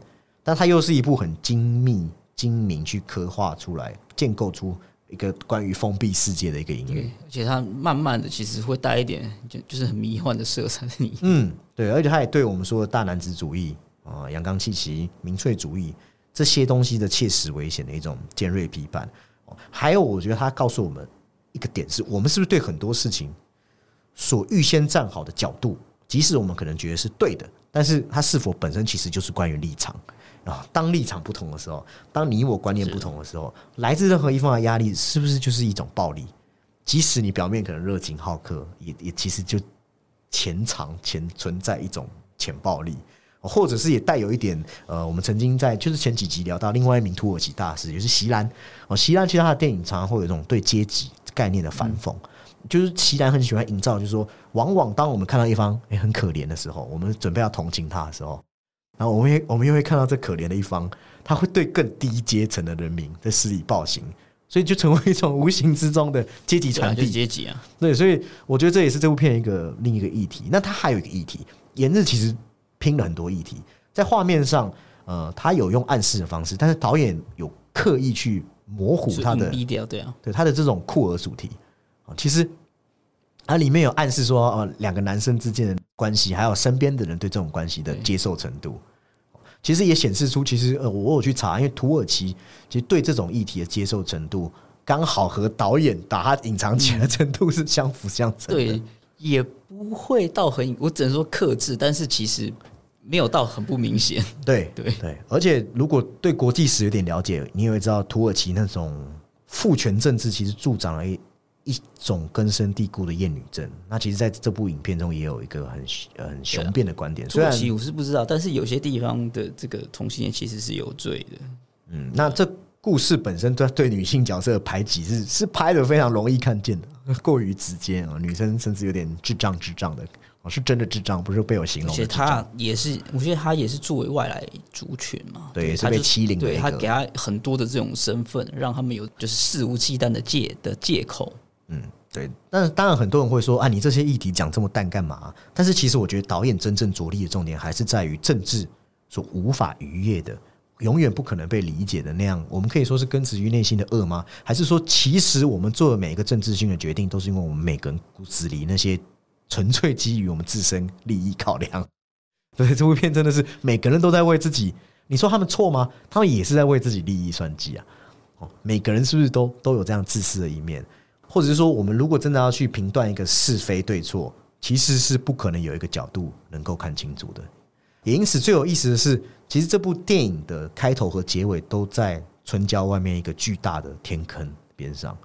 [SPEAKER 1] 但它又是一部很精密精明去刻画出来、建构出一个关于封闭世界的一个音乐。
[SPEAKER 2] 而且它慢慢的其实会带一点就就是很迷幻的色彩。你 (laughs)
[SPEAKER 1] 嗯，对，而且它也对我们说的大男子主义啊、阳刚气息、民粹主义这些东西的切实危险的一种尖锐批判。还有，我觉得它告诉我们一个点，是我们是不是对很多事情。所预先站好的角度，即使我们可能觉得是对的，但是它是否本身其实就是关于立场啊？当立场不同的时候，当你我观念不同的时候，来自任何一方的压力，是不是就是一种暴力？即使你表面可能热情好客，也也其实就潜藏、潜存在一种潜暴力，或者是也带有一点呃，我们曾经在就是前几集聊到另外一名土耳其大师，也是席兰哦，席兰其实他的电影常常会有一种对阶级概念的反讽。就是席兰很喜欢营造，就是说，往往当我们看到一方哎很可怜的时候，我们准备要同情他的时候，然后我们也我们又会看到这可怜的一方，他会对更低阶层的人民在施以暴行，所以就成为一种无形之中的阶级传递。
[SPEAKER 2] 阶级啊，
[SPEAKER 1] 对，所以我觉得这也是这部片一个另一个议题。那它还有一个议题，炎日其实拼了很多议题，在画面上，呃，他有用暗示的方式，但是导演有刻意去模糊他的
[SPEAKER 2] 低调，对啊，
[SPEAKER 1] 对他的这种酷儿主题啊。其实，它里面有暗示说，呃，两个男生之间的关系，还有身边的人对这种关系的接受程度，其实也显示出，其实呃，我有去查，因为土耳其其实对这种议题的接受程度，刚好和导演把它隐藏起来的程度是相辅相成。
[SPEAKER 2] 对，也不会到很，我只能说克制，但是其实没有到很不明显。
[SPEAKER 1] 对 (laughs)
[SPEAKER 2] 对
[SPEAKER 1] 对，而且如果对国际史有点了解，你也会知道，土耳其那种父权政治其实助长了一。一种根深蒂固的厌女症，那其实在这部影片中也有一个很很雄辩的观点。虽然
[SPEAKER 2] 我是不知道，但是有些地方的这个同性恋其实是有罪的。
[SPEAKER 1] 嗯，那这故事本身对对女性角色的排挤是是拍的非常容易看见的，过于直接啊，女生甚至有点智障智障的，哦，是真的智障，不是被我形容。而且
[SPEAKER 2] 他也是，我觉得他也是作为外来族群嘛，
[SPEAKER 1] 对，是被欺凌，
[SPEAKER 2] 对他给他很多的这种身份，让他们有就是肆无忌惮的借的借口。
[SPEAKER 1] 嗯，对，但是当然很多人会说，啊，你这些议题讲这么淡干嘛？但是其实我觉得导演真正着力的重点还是在于政治所无法逾越的、永远不可能被理解的那样。我们可以说是根植于内心的恶吗？还是说，其实我们做的每一个政治性的决定，都是因为我们每个人骨子里那些纯粹基于我们自身利益考量？(laughs) 对，这部片真的是每个人都在为自己。你说他们错吗？他们也是在为自己利益算计啊！哦，每个人是不是都都有这样自私的一面？或者是说，我们如果真的要去评断一个是非对错，其实是不可能有一个角度能够看清楚的。也因此，最有意思的是，其实这部电影的开头和结尾都在春郊外面一个巨大的天坑边上。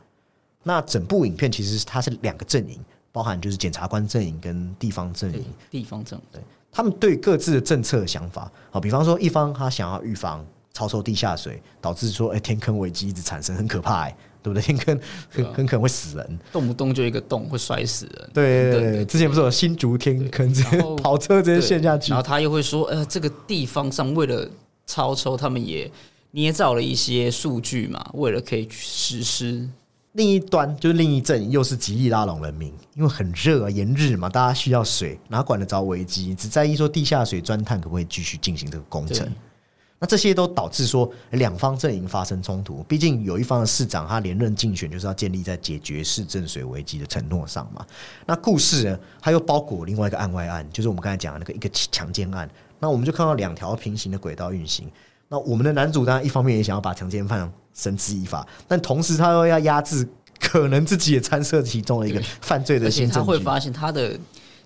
[SPEAKER 1] 那整部影片其实它是两个阵营，包含就是检察官阵营跟地方阵营。
[SPEAKER 2] 地方政
[SPEAKER 1] 对他们对各自的政策想法，好，比方说一方他想要预防超抽地下水，导致说哎天坑危机一直产生，很可怕哎。对不对？天坑很很可能会死人，
[SPEAKER 2] 动不动就一个洞会摔死人。
[SPEAKER 1] 对对对，之前不是有新竹天坑，这 (laughs) 跑车直接陷下去。
[SPEAKER 2] 然后他又会说，呃，这个地方上为了超抽，他们也捏造了一些数据嘛，为了可以实施。
[SPEAKER 1] 另一端就是另一阵，又是极力拉拢人民，因为很热啊，炎日嘛，大家需要水，哪管得着危机？只在意说地下水钻探可不可以继续进行这个工程。那这些都导致说两方阵营发生冲突。毕竟有一方的市长他连任竞选就是要建立在解决市政水危机的承诺上嘛。那故事呢，它又包裹另外一个案外案，就是我们刚才讲的那个一个强奸案。那我们就看到两条平行的轨道运行。那我们的男主当然一方面也想要把强奸犯绳之以法，但同时他又要压制可能自己也参涉其中的一个犯罪的新证据。他
[SPEAKER 2] 会发现他的，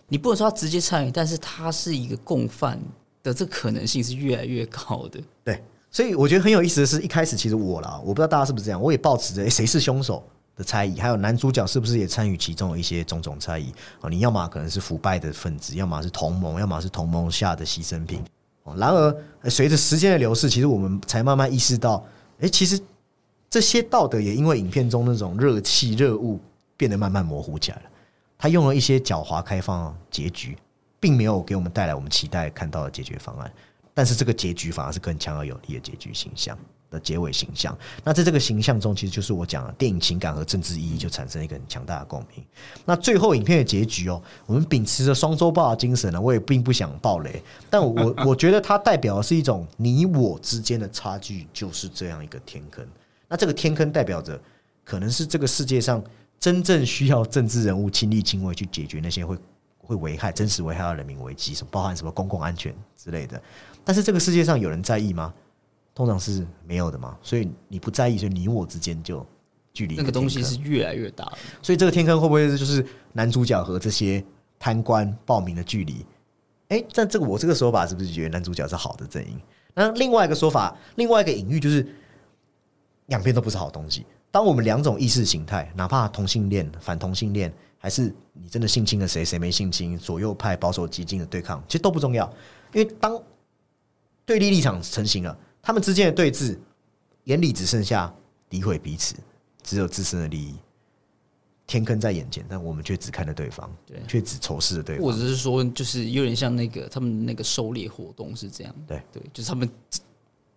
[SPEAKER 2] 你不能说他直接参与，但是他是一个共犯。的这可能性是越来越高的，
[SPEAKER 1] 对，所以我觉得很有意思的是，一开始其实我啦，我不知道大家是不是这样，我也抱持着谁是凶手的猜疑，还有男主角是不是也参与其中的一些种种猜疑啊？你要么可能是腐败的分子，要么是同盟，要么是同盟下的牺牲品。然而，随着时间的流逝，其实我们才慢慢意识到，哎，其实这些道德也因为影片中那种热气热物变得慢慢模糊起来了。他用了一些狡猾开放结局。并没有给我们带来我们期待看到的解决方案，但是这个结局反而是更强而有力的结局形象的结尾形象。那在这个形象中，其实就是我讲的电影情感和政治意义就产生一个很强大的共鸣。那最后影片的结局哦，我们秉持着双周报的精神呢，我也并不想爆雷，但我我觉得它代表的是一种你我之间的差距，就是这样一个天坑。那这个天坑代表着，可能是这个世界上真正需要政治人物亲力亲为去解决那些会。会危害真实危害到人民危机，什么包含什么公共安全之类的。但是这个世界上有人在意吗？通常是没有的嘛。所以你不在意，所以你我之间就距离
[SPEAKER 2] 那个东西是越来越大。
[SPEAKER 1] 所以这个天坑会不会就是男主角和这些贪官报名的距离？哎，但这个我这个说法是不是觉得男主角是好的阵营？那另外一个说法，另外一个隐喻就是两边都不是好东西。当我们两种意识形态，哪怕同性恋、反同性恋，还是你真的性侵了谁，谁没性侵，左右派、保守、激进的对抗，其实都不重要，因为当对立立场成型了，他们之间的对峙，眼里只剩下诋毁彼此，只有自身的利益。天坑在眼前，但我们却只看着对方，
[SPEAKER 2] 对
[SPEAKER 1] 却只仇视着对方。
[SPEAKER 2] 或者是说，就是有点像那个他们那个狩猎活动是这样，
[SPEAKER 1] 对
[SPEAKER 2] 对，就是他们只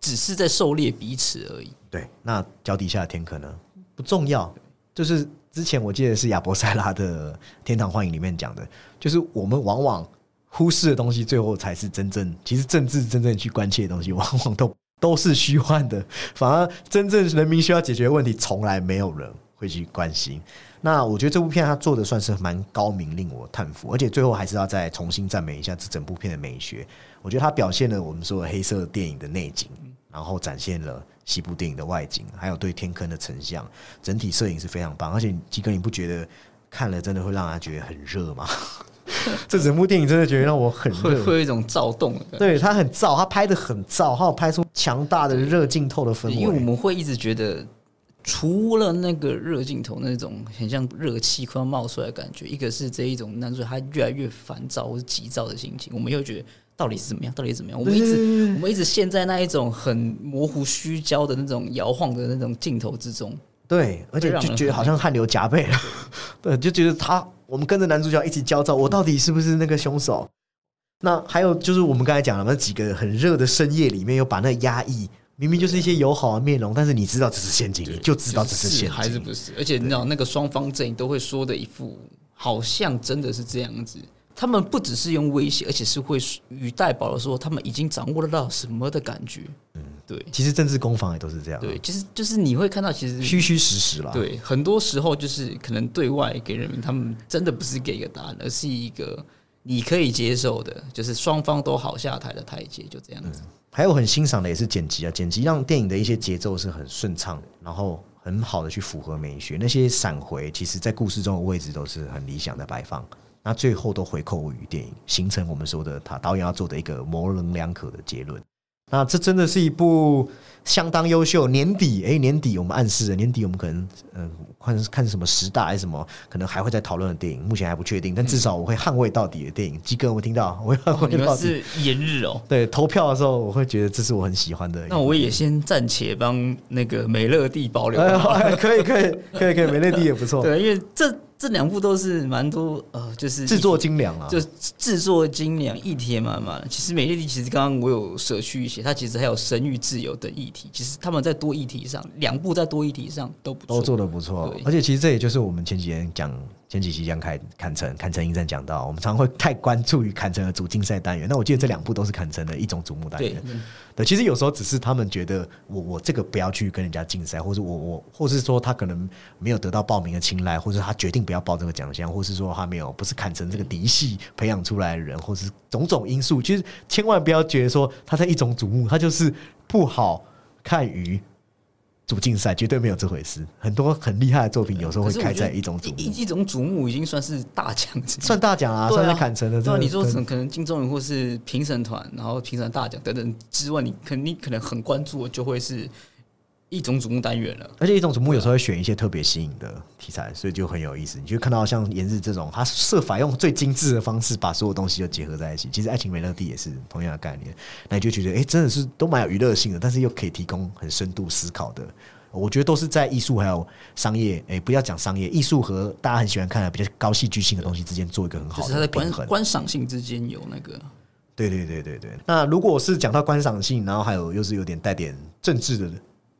[SPEAKER 2] 只是在狩猎彼此而已。
[SPEAKER 1] 对，那脚底下的天坑呢？不重要，就是之前我记得是亚伯塞拉的《天堂幻影》里面讲的，就是我们往往忽视的东西，最后才是真正，其实政治真正去关切的东西，往往都 (laughs) 都是虚幻的，反而真正人民需要解决问题，从来没有人会去关心。那我觉得这部片它做的算是蛮高明，令我叹服，而且最后还是要再重新赞美一下这整部片的美学。我觉得它表现了我们说黑色电影的内景，然后展现了西部电影的外景，还有对天坑的成像，整体摄影是非常棒。而且基哥，你不觉得看了真的会让人觉得很热吗？(laughs) 这整部电影真的觉得让我很热，
[SPEAKER 2] 会会有一种躁动的，
[SPEAKER 1] 对他很燥，他拍的很燥，他有拍出强大的热镜头的氛围。
[SPEAKER 2] 因为我们会一直觉得，除了那个热镜头那种很像热气快要冒出来的感觉，一个是这一种男主角他越来越烦躁或是急躁的心情，我们又觉得到底是怎么样，到底是怎么样？我们一直我们一直陷在那一种很模糊虚焦的那种摇晃的那种镜头之中。
[SPEAKER 1] 对，而且就觉得好像汗流浃背了，(laughs) 对，就觉得他我们跟着男主角一起焦躁，我到底是不是那个凶手？那还有就是我们刚才讲了那几个很热的深夜里面，又把那压抑，明明就是一些友好的面容，但是你知道这是陷阱，你就知道这是陷阱，
[SPEAKER 2] 还是不是？而且你知道那个双方阵营都会说的一副好像真的是这样子。他们不只是用威胁，而且是会语带保的说他们已经掌握得到什么的感觉。嗯，对
[SPEAKER 1] 其实政治攻防也都是这样，
[SPEAKER 2] 对，其实就是你会看到，其实
[SPEAKER 1] 虚虚实实啦。
[SPEAKER 2] 对，很多时候就是可能对外给人民，他们真的不是给一个答案，而是一个你可以接受的，就是双方都好下台的台阶，就这样子。
[SPEAKER 1] 还有很欣赏的也是剪辑啊，剪辑让电影的一些节奏是很顺畅，然后很好的去符合美学。那些闪回，其实在故事中的位置都是很理想的摆放。那最后都回扣于电影，形成我们说的他导演要做的一个模棱两可的结论。那这真的是一部相当优秀。年底，哎，年底我们暗示了，年底我们可能嗯看看什么十大还是什么，可能还会再讨论的电影，目前还不确定。但至少我会捍卫到底的电影。基哥，我听到，我会捍卫到底。
[SPEAKER 2] 是炎日哦。(laughs)
[SPEAKER 1] 对，投票的时候我会觉得这是我很喜欢的。
[SPEAKER 2] 那我也先暂且帮那个美乐蒂保留。
[SPEAKER 1] 哎哎，可以可以可以可以，美乐蒂也不错，
[SPEAKER 2] 对，因为这这两部都是蛮多呃，就是
[SPEAKER 1] 制作精良啊。
[SPEAKER 2] 就制作精良，议题也满满。其实美乐蒂其实刚刚我有舍去一些，它其实还有生育自由的议题。其实他们在多议题上，两部在多议题上都不错，
[SPEAKER 1] 都做的不错，而且其实这也就是我们前几天讲前几期讲凯坎城坎城影展讲到，我们常会太关注于坎城的主竞赛单元。那我记得这两部都是坎城的一种瞩目单
[SPEAKER 2] 对
[SPEAKER 1] 元。对，其实有时候只是他们觉得我我这个不要去跟人家竞赛，或者我我或是说他可能没有得到报名的青睐，或者他决定不要报这个奖项，或是说他没有不是坎城这个嫡系培养出来的人，或是种种因素，其实千万不要觉得说他在一种瞩目，他就是不好看于。主竞赛绝对没有这回事，很多很厉害的作品有时候会开在一种瞩目，
[SPEAKER 2] 一一种瞩目已经算是大奖，(laughs)
[SPEAKER 1] 算大奖啊，
[SPEAKER 2] 啊
[SPEAKER 1] 算是砍成的。
[SPEAKER 2] 对啊，
[SPEAKER 1] 真的
[SPEAKER 2] 你说可能金钟影或是评审团，然后评审大奖等等之外，你肯定可能很关注的就会是一种瞩目单元了。
[SPEAKER 1] 而且一种瞩目有时候会选一些特别新颖的题材，所以就很有意思。你就看到像炎日这种，他设法用最精致的方式把所有东西都结合在一起。其实《爱情美乐蒂》也是同样的概念，那你就觉得，哎、真的是都蛮有娱乐性的，但是又可以提供很深度思考的。我觉得都是在艺术还有商业，哎、不要讲商业，艺术和大家很喜欢看的比较高戏剧性的东西之间做一个很好
[SPEAKER 2] 就是它在观
[SPEAKER 1] 的平衡。
[SPEAKER 2] 观赏性之间有那个
[SPEAKER 1] 对对对对对。那如果是讲到观赏性，然后还有又是有点带点政治的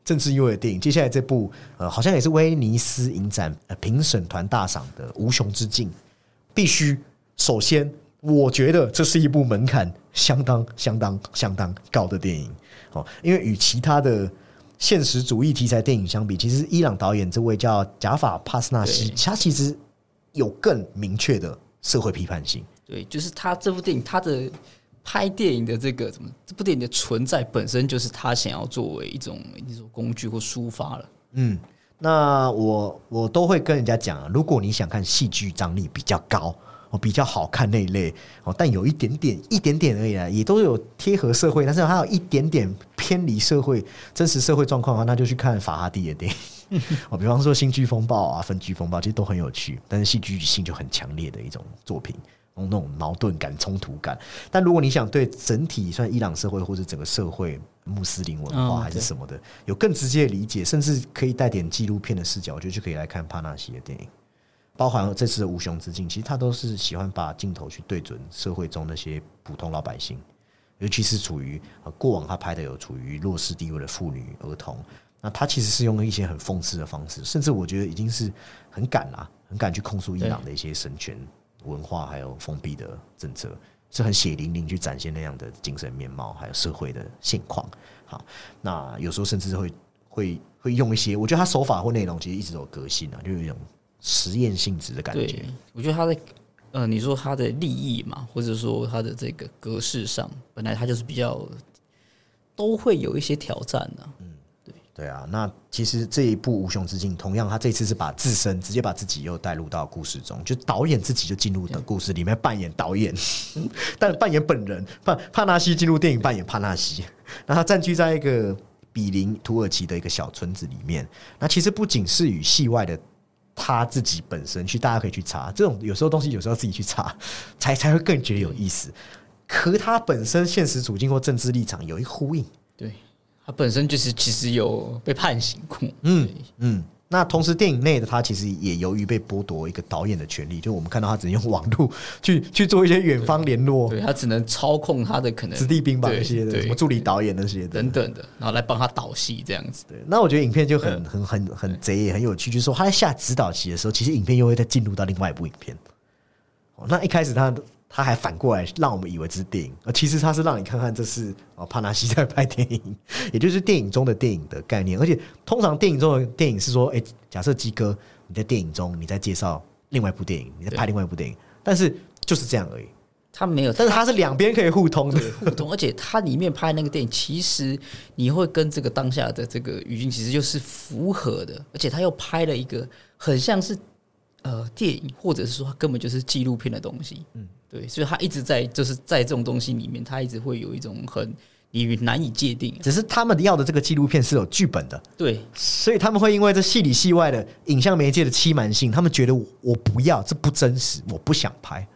[SPEAKER 1] 政治意味的电影，接下来这部呃好像也是威尼斯影展呃评审团大赏的《无穷之境》，必须首先我觉得这是一部门槛相当相当相当高的电影哦，因为与其他的。现实主义题材电影相比，其实伊朗导演这位叫贾法帕斯纳西，他其实有更明确的社会批判性。
[SPEAKER 2] 对，就是他这部电影，他的拍电影的这个怎么，这部电影的存在本身就是他想要作为一种一种工具或抒发了。
[SPEAKER 1] 嗯，那我我都会跟人家讲啊，如果你想看戏剧张力比较高。哦，比较好看那一类哦，但有一点点、一点点而已啊，也都有贴合社会，但是它有一点点偏离社会真实社会状况的话，那就去看法拉蒂的电影。(laughs) 哦，比方说《新剧风暴》啊，《分居风暴》其实都很有趣，但是戏剧性就很强烈的一种作品，那种矛盾感、冲突感。但如果你想对整体算伊朗社会或者整个社会穆斯林文化还是什么的有更直接的理解，甚至可以带点纪录片的视角，我觉得就可以来看帕纳西的电影。包含这次的《无雄之境》，其实他都是喜欢把镜头去对准社会中那些普通老百姓，尤其是处于过往他拍的有处于弱势地位的妇女、儿童。那他其实是用了一些很讽刺的方式，甚至我觉得已经是很敢啦，很敢去控诉伊朗的一些神权文化还有封闭的政策，是很血淋淋去展现那样的精神面貌还有社会的现况。好，那有时候甚至会会会用一些，我觉得他手法或内容其实一直都有革新啊，就有一种。实验性质的感觉，
[SPEAKER 2] 我觉得他的呃，你说他的利益嘛，或者说他的这个格式上，本来他就是比较都会有一些挑战的。嗯，对
[SPEAKER 1] 对啊。那其实这一部《无穷之境》，同样他这次是把自身直接把自己又带入到故事中，就导演自己就进入的故事里面扮演导演，(laughs) 但扮演本人帕帕纳西进入电影扮演帕纳西，(laughs) 那他占据在一个比邻土耳其的一个小村子里面。那其实不仅是与戏外的。他自己本身去，大家可以去查。这种有时候东西，有时候自己去查，(laughs) 才才会更觉得有意思。和他本身现实处境或政治立场有一呼应。
[SPEAKER 2] 对他本身就是其实有被判刑过。嗯
[SPEAKER 1] 嗯。那同时，电影内的他其实也由于被剥夺一个导演的权利，就我们看到他只能用网络去去做一些远方联络，
[SPEAKER 2] 对他只能操控他的可能
[SPEAKER 1] 子弟兵吧那些的，什么助理导演那些
[SPEAKER 2] 等等的，然后来帮他导戏这样子。
[SPEAKER 1] 对，那我觉得影片就很很很很贼也很有趣，就是说他在下指导棋的时候，其实影片又会再进入到另外一部影片。哦，那一开始他。他还反过来让我们以为这是电影，而其实他是让你看看这是哦帕纳西在拍电影，(laughs) 也就是电影中的电影的概念。而且通常电影中的电影是说，哎，假设鸡哥你在电影中你在介绍另外一部电影，你在拍另外一部电影，但是就是这样而已。
[SPEAKER 2] 他没有，
[SPEAKER 1] 但是他是两边可以互通的，
[SPEAKER 2] 互通。而且他里面拍那个电影，其实你会跟这个当下的这个语境其实就是符合的，而且他又拍了一个很像是呃电影，或者是说根本就是纪录片的东西。嗯。对，所以他一直在就是在这种东西里面，他一直会有一种很你难以界定。
[SPEAKER 1] 只是他们要的这个纪录片是有剧本的，
[SPEAKER 2] 对，
[SPEAKER 1] 所以他们会因为这戏里戏外的影像媒介的欺瞒性，他们觉得我不要，这不真实，我不想拍，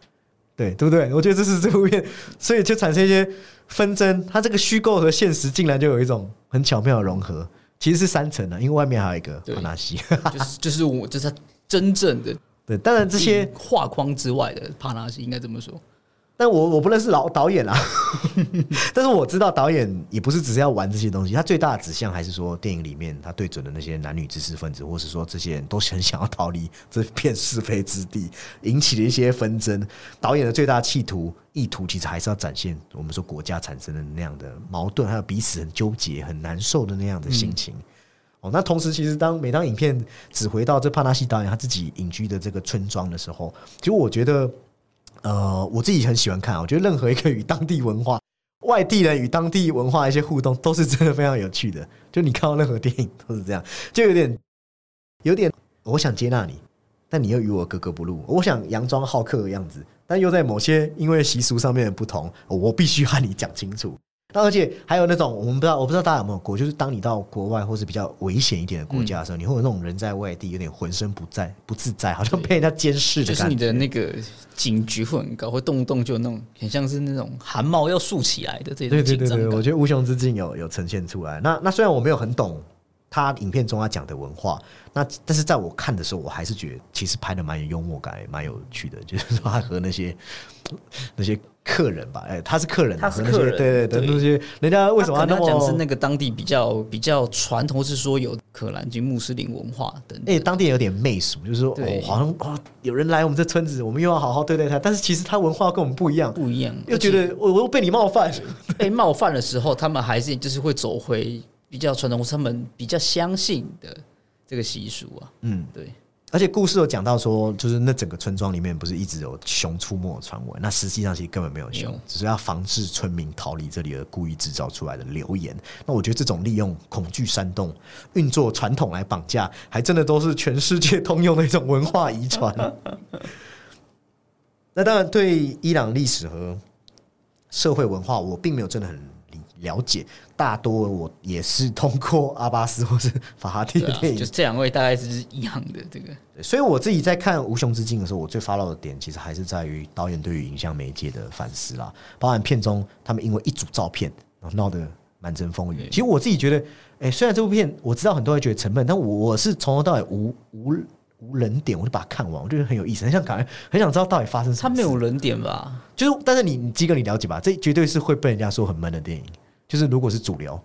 [SPEAKER 1] 对对不对？我觉得这是这部片，所以就产生一些纷争。它这个虚构和现实竟然就有一种很巧妙的融合，其实是三层的，因为外面还有一个帕纳西，
[SPEAKER 2] 就是就是我就是真正的。
[SPEAKER 1] 对，当然这些
[SPEAKER 2] 画框之外的帕纳西应该这么说，
[SPEAKER 1] 但我我不认识老导演啊，(laughs) 但是我知道导演也不是只是要玩这些东西，他最大的指向还是说电影里面他对准的那些男女知识分子，或是说这些人都很想要逃离这片是非之地，引起了一些纷争。导演的最大企图意图其实还是要展现我们说国家产生的那样的矛盾，还有彼此很纠结、很难受的那样的心情。那同时，其实当每当影片只回到这帕纳西导演他自己隐居的这个村庄的时候，其实我觉得，呃，我自己很喜欢看。我觉得任何一个与当地文化、外地人与当地文化一些互动，都是真的非常有趣的。就你看到任何电影都是这样，就有点有点，我想接纳你，但你又与我格格不入。我想佯装好客的样子，但又在某些因为习俗上面的不同，我必须和你讲清楚。那而且还有那种我们不知道，我不知道大家有没有过，就是当你到国外或是比较危险一点的国家的时候，你会有那种人在外地有点浑身不在不自在，好像被人家监视的
[SPEAKER 2] 就是你的那个警觉会很高，会动不动就那种很像是那种汗毛要竖起来的这种紧张感。
[SPEAKER 1] 我觉得无穷之境有有呈现出来。那那虽然我没有很懂他影片中他讲的文化，那但是在我看的时候，我还是觉得其实拍的蛮有幽默感，蛮有趣的，就是说他和那些 (tsk) 那些。客人吧，哎，他是客人，
[SPEAKER 2] 他是客人，
[SPEAKER 1] 对对对，那些人家为什么那么
[SPEAKER 2] 讲是那个当地比较比较传统，是说有可兰经穆斯林文化等，
[SPEAKER 1] 哎，当地有点媚俗，就是说哦，好像啊，有人来我们这村子，我们又要好好对待他，但是其实他文化跟我们不一样，
[SPEAKER 2] 不一样，
[SPEAKER 1] 又觉得我我又被你冒犯，
[SPEAKER 2] 被冒犯的时候，他们还是就是会走回比较传统，他们比较相信的这个习俗啊，嗯，对。
[SPEAKER 1] 而且故事有讲到说，就是那整个村庄里面不是一直有熊出没的传闻，那实际上其实根本没有熊，只是要防止村民逃离这里而故意制造出来的流言。那我觉得这种利用恐惧煽动、运作传统来绑架，还真的都是全世界通用的一种文化遗传。(laughs) 那当然，对伊朗历史和社会文化，我并没有真的很。了解，大多我也是通过阿巴斯或是法哈蒂的电影，
[SPEAKER 2] 就这两位大概是一样的这个。
[SPEAKER 1] 所以我自己在看《无穷之境》的时候，我最发到的点其实还是在于导演对于影像媒介的反思啦，包含片中他们因为一组照片闹得满城风雨。其实我自己觉得，哎，虽然这部片我知道很多人觉得沉闷，但我我是从头到尾无无。无人点，我就把它看完，我觉得很有意思，很想感觉，很想知道到底发生什
[SPEAKER 2] 么。他没有人点吧？
[SPEAKER 1] 就是，但是你，你基哥，你了解吧？这绝对是会被人家说很闷的电影。就是如果是主流。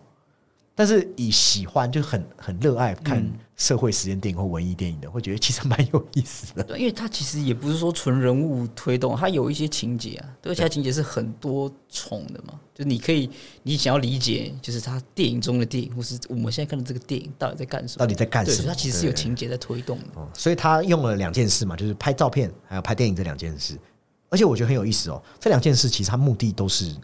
[SPEAKER 1] 但是以喜欢就很很热爱看社会实验电影或文艺电影的，会觉得其实蛮有意思的。
[SPEAKER 2] 对，因为它其实也不是说纯人物推动，它有一些情节啊，而且情节是很多重的嘛。就你可以，你想要理解，就是他电影中的电影，或是我们现在看的这个电影到底在干什么？
[SPEAKER 1] 到底在干什么？
[SPEAKER 2] 它其实是有情节在推动的。
[SPEAKER 1] 所以他用了两件事嘛，就是拍照片还有拍电影这两件事。而且我觉得很有意思哦，这两件事其实它目的都是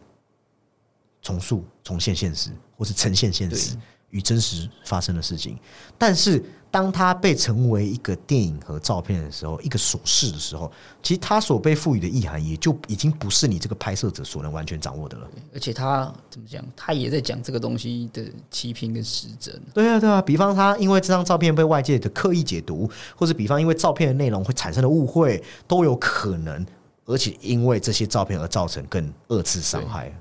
[SPEAKER 1] 重塑、重现现实。或是呈现现实与真实发生的事情，但是当它被成为一个电影和照片的时候，一个琐事的时候，其实它所被赋予的意涵也就已经不是你这个拍摄者所能完全掌握的了。
[SPEAKER 2] 而且他怎么讲？他也在讲这个东西的欺骗跟实真。
[SPEAKER 1] 对啊，对啊。比方他因为这张照片被外界的刻意解读，或者比方因为照片的内容会产生的误会，都有可能。而且因为这些照片而造成更二次伤害。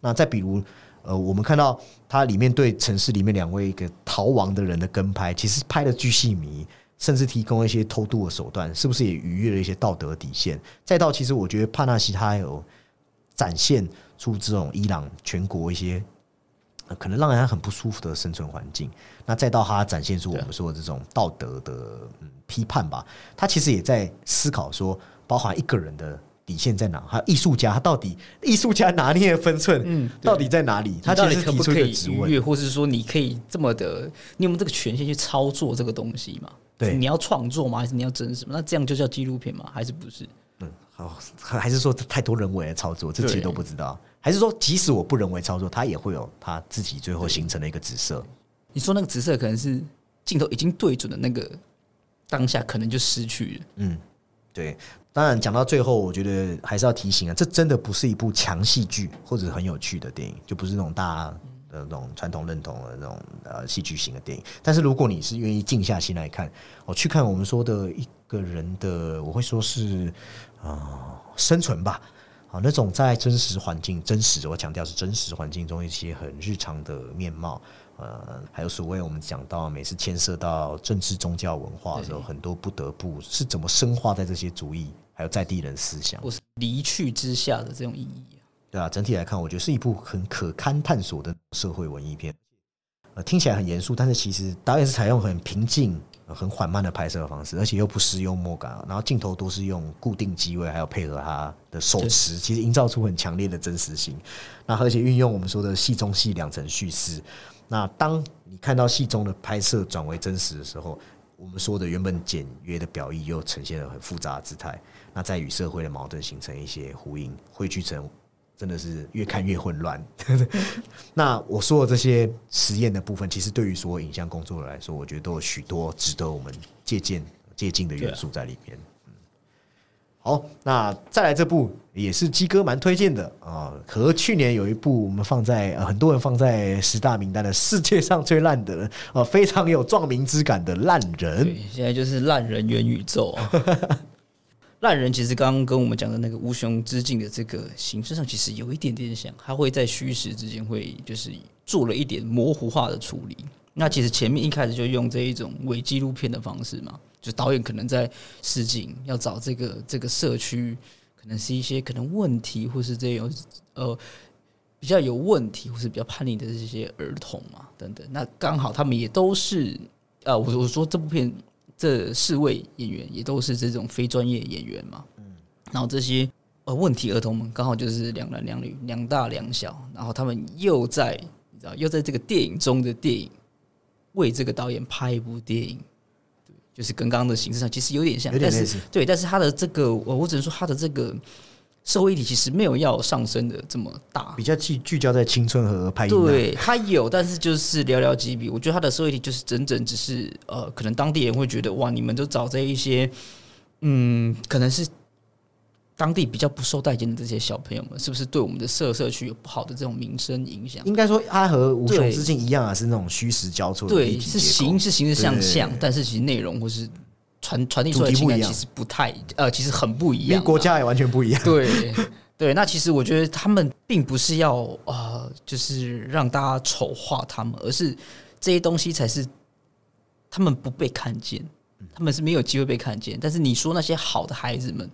[SPEAKER 1] 那再比如。呃，我们看到它里面对城市里面两位一个逃亡的人的跟拍，其实拍的巨细迷，甚至提供一些偷渡的手段，是不是也逾越了一些道德底线？再到其实我觉得帕纳西他有展现出这种伊朗全国一些可能让人很不舒服的生存环境，那再到他展现出我们说的这种道德的批判吧，他其实也在思考说，包含一个人的。底线在哪？还有艺术家，他到底艺术家拿捏的分寸，嗯，到底在哪里？他
[SPEAKER 2] 到底可不可以逾越，或是说你可以这么的，你有没有这个权限去操作这个东西嘛？
[SPEAKER 1] 对，
[SPEAKER 2] 你要创作吗？还是你要真实？那这样就叫纪录片吗？还是不是？
[SPEAKER 1] 嗯，好，还是说太多人为的操作，这其实都不知道。还是说，即使我不人为操作，他也会有他自己最后形成的一个紫色。
[SPEAKER 2] 你说那个紫色可能是镜头已经对准的那个当下，可能就失去了。
[SPEAKER 1] 嗯，对。当然，讲到最后，我觉得还是要提醒啊，这真的不是一部强戏剧或者很有趣的电影，就不是那种大家的那种传统认同的那种呃戏剧型的电影。但是，如果你是愿意静下心来看，我去看我们说的一个人的，我会说是啊生存吧，啊那种在真实环境、真实我强调是真实环境中一些很日常的面貌。呃，还有所谓我们讲到，每次牵涉到政治、宗教、文化的时候，很多不得不是怎么深化在这些主义，还有在地人思想，
[SPEAKER 2] 或是离去之下的这种意义啊。
[SPEAKER 1] 对啊，整体来看，我觉得是一部很可堪探索的社会文艺片。呃，听起来很严肃，但是其实导演是采用很平静、很缓慢的拍摄方式，而且又不失幽默感。然后镜头都是用固定机位，还有配合他的手持，其实营造出很强烈的真实性。那而且运用我们说的戏中戏两层叙事。那当你看到戏中的拍摄转为真实的时候，我们说的原本简约的表意又呈现了很复杂的姿态。那在与社会的矛盾形成一些呼应，汇聚成真的是越看越混乱。(laughs) 那我说的这些实验的部分，其实对于所有影像工作者来说，我觉得都有许多值得我们借鉴、借鉴的元素在里面。好，那再来这部也是鸡哥蛮推荐的啊。和去年有一部我们放在呃很多人放在十大名单的世界上最烂的呃非常有壮名之感的烂人。
[SPEAKER 2] 现在就是烂人元宇宙啊。烂人其实刚刚跟我们讲的那个无穷之境的这个形式上，其实有一点点像，他会在虚实之间会就是做了一点模糊化的处理。那其实前面一开始就用这一种伪纪录片的方式嘛。就导演可能在试镜，要找这个这个社区，可能是一些可能问题，或是这种呃比较有问题，或是比较叛逆的这些儿童嘛，等等。那刚好他们也都是呃，我我说这部片这四位演员也都是这种非专业演员嘛，嗯。然后这些呃问题儿童们刚好就是两男两女，两大两小，然后他们又在你知道又在这个电影中的电影为这个导演拍一部电影。就是跟刚刚的形式上其实有点像，但是对，但是他的这个，我我只能说他的这个社会议题其实没有要上升的这么大，
[SPEAKER 1] 比较聚聚焦在青春和拍。
[SPEAKER 2] 对它有，但是就是寥寥几笔。我觉得它的社会议题就是整整只是呃，可能当地人会觉得哇，你们都找这一些，嗯，可能是当地比较不受待见的这些小朋友们，是不是对我们的社社区有不好的这种民生影响？
[SPEAKER 1] 应该说，它和无穷
[SPEAKER 2] 对
[SPEAKER 1] 之境一样啊，是那种虚实交错的
[SPEAKER 2] 对，是形是形式相
[SPEAKER 1] 对
[SPEAKER 2] 像，但是其实内容或是传传递出来其实不太呃，其实很不一样啊。
[SPEAKER 1] 国家也完全不一样。
[SPEAKER 2] 对对，那其实我觉得他们并不是要呃，就是让大家丑化他们，而是这些东西才是他们不被看见，他们是没有机会被看见。但是你说那些好的孩子们，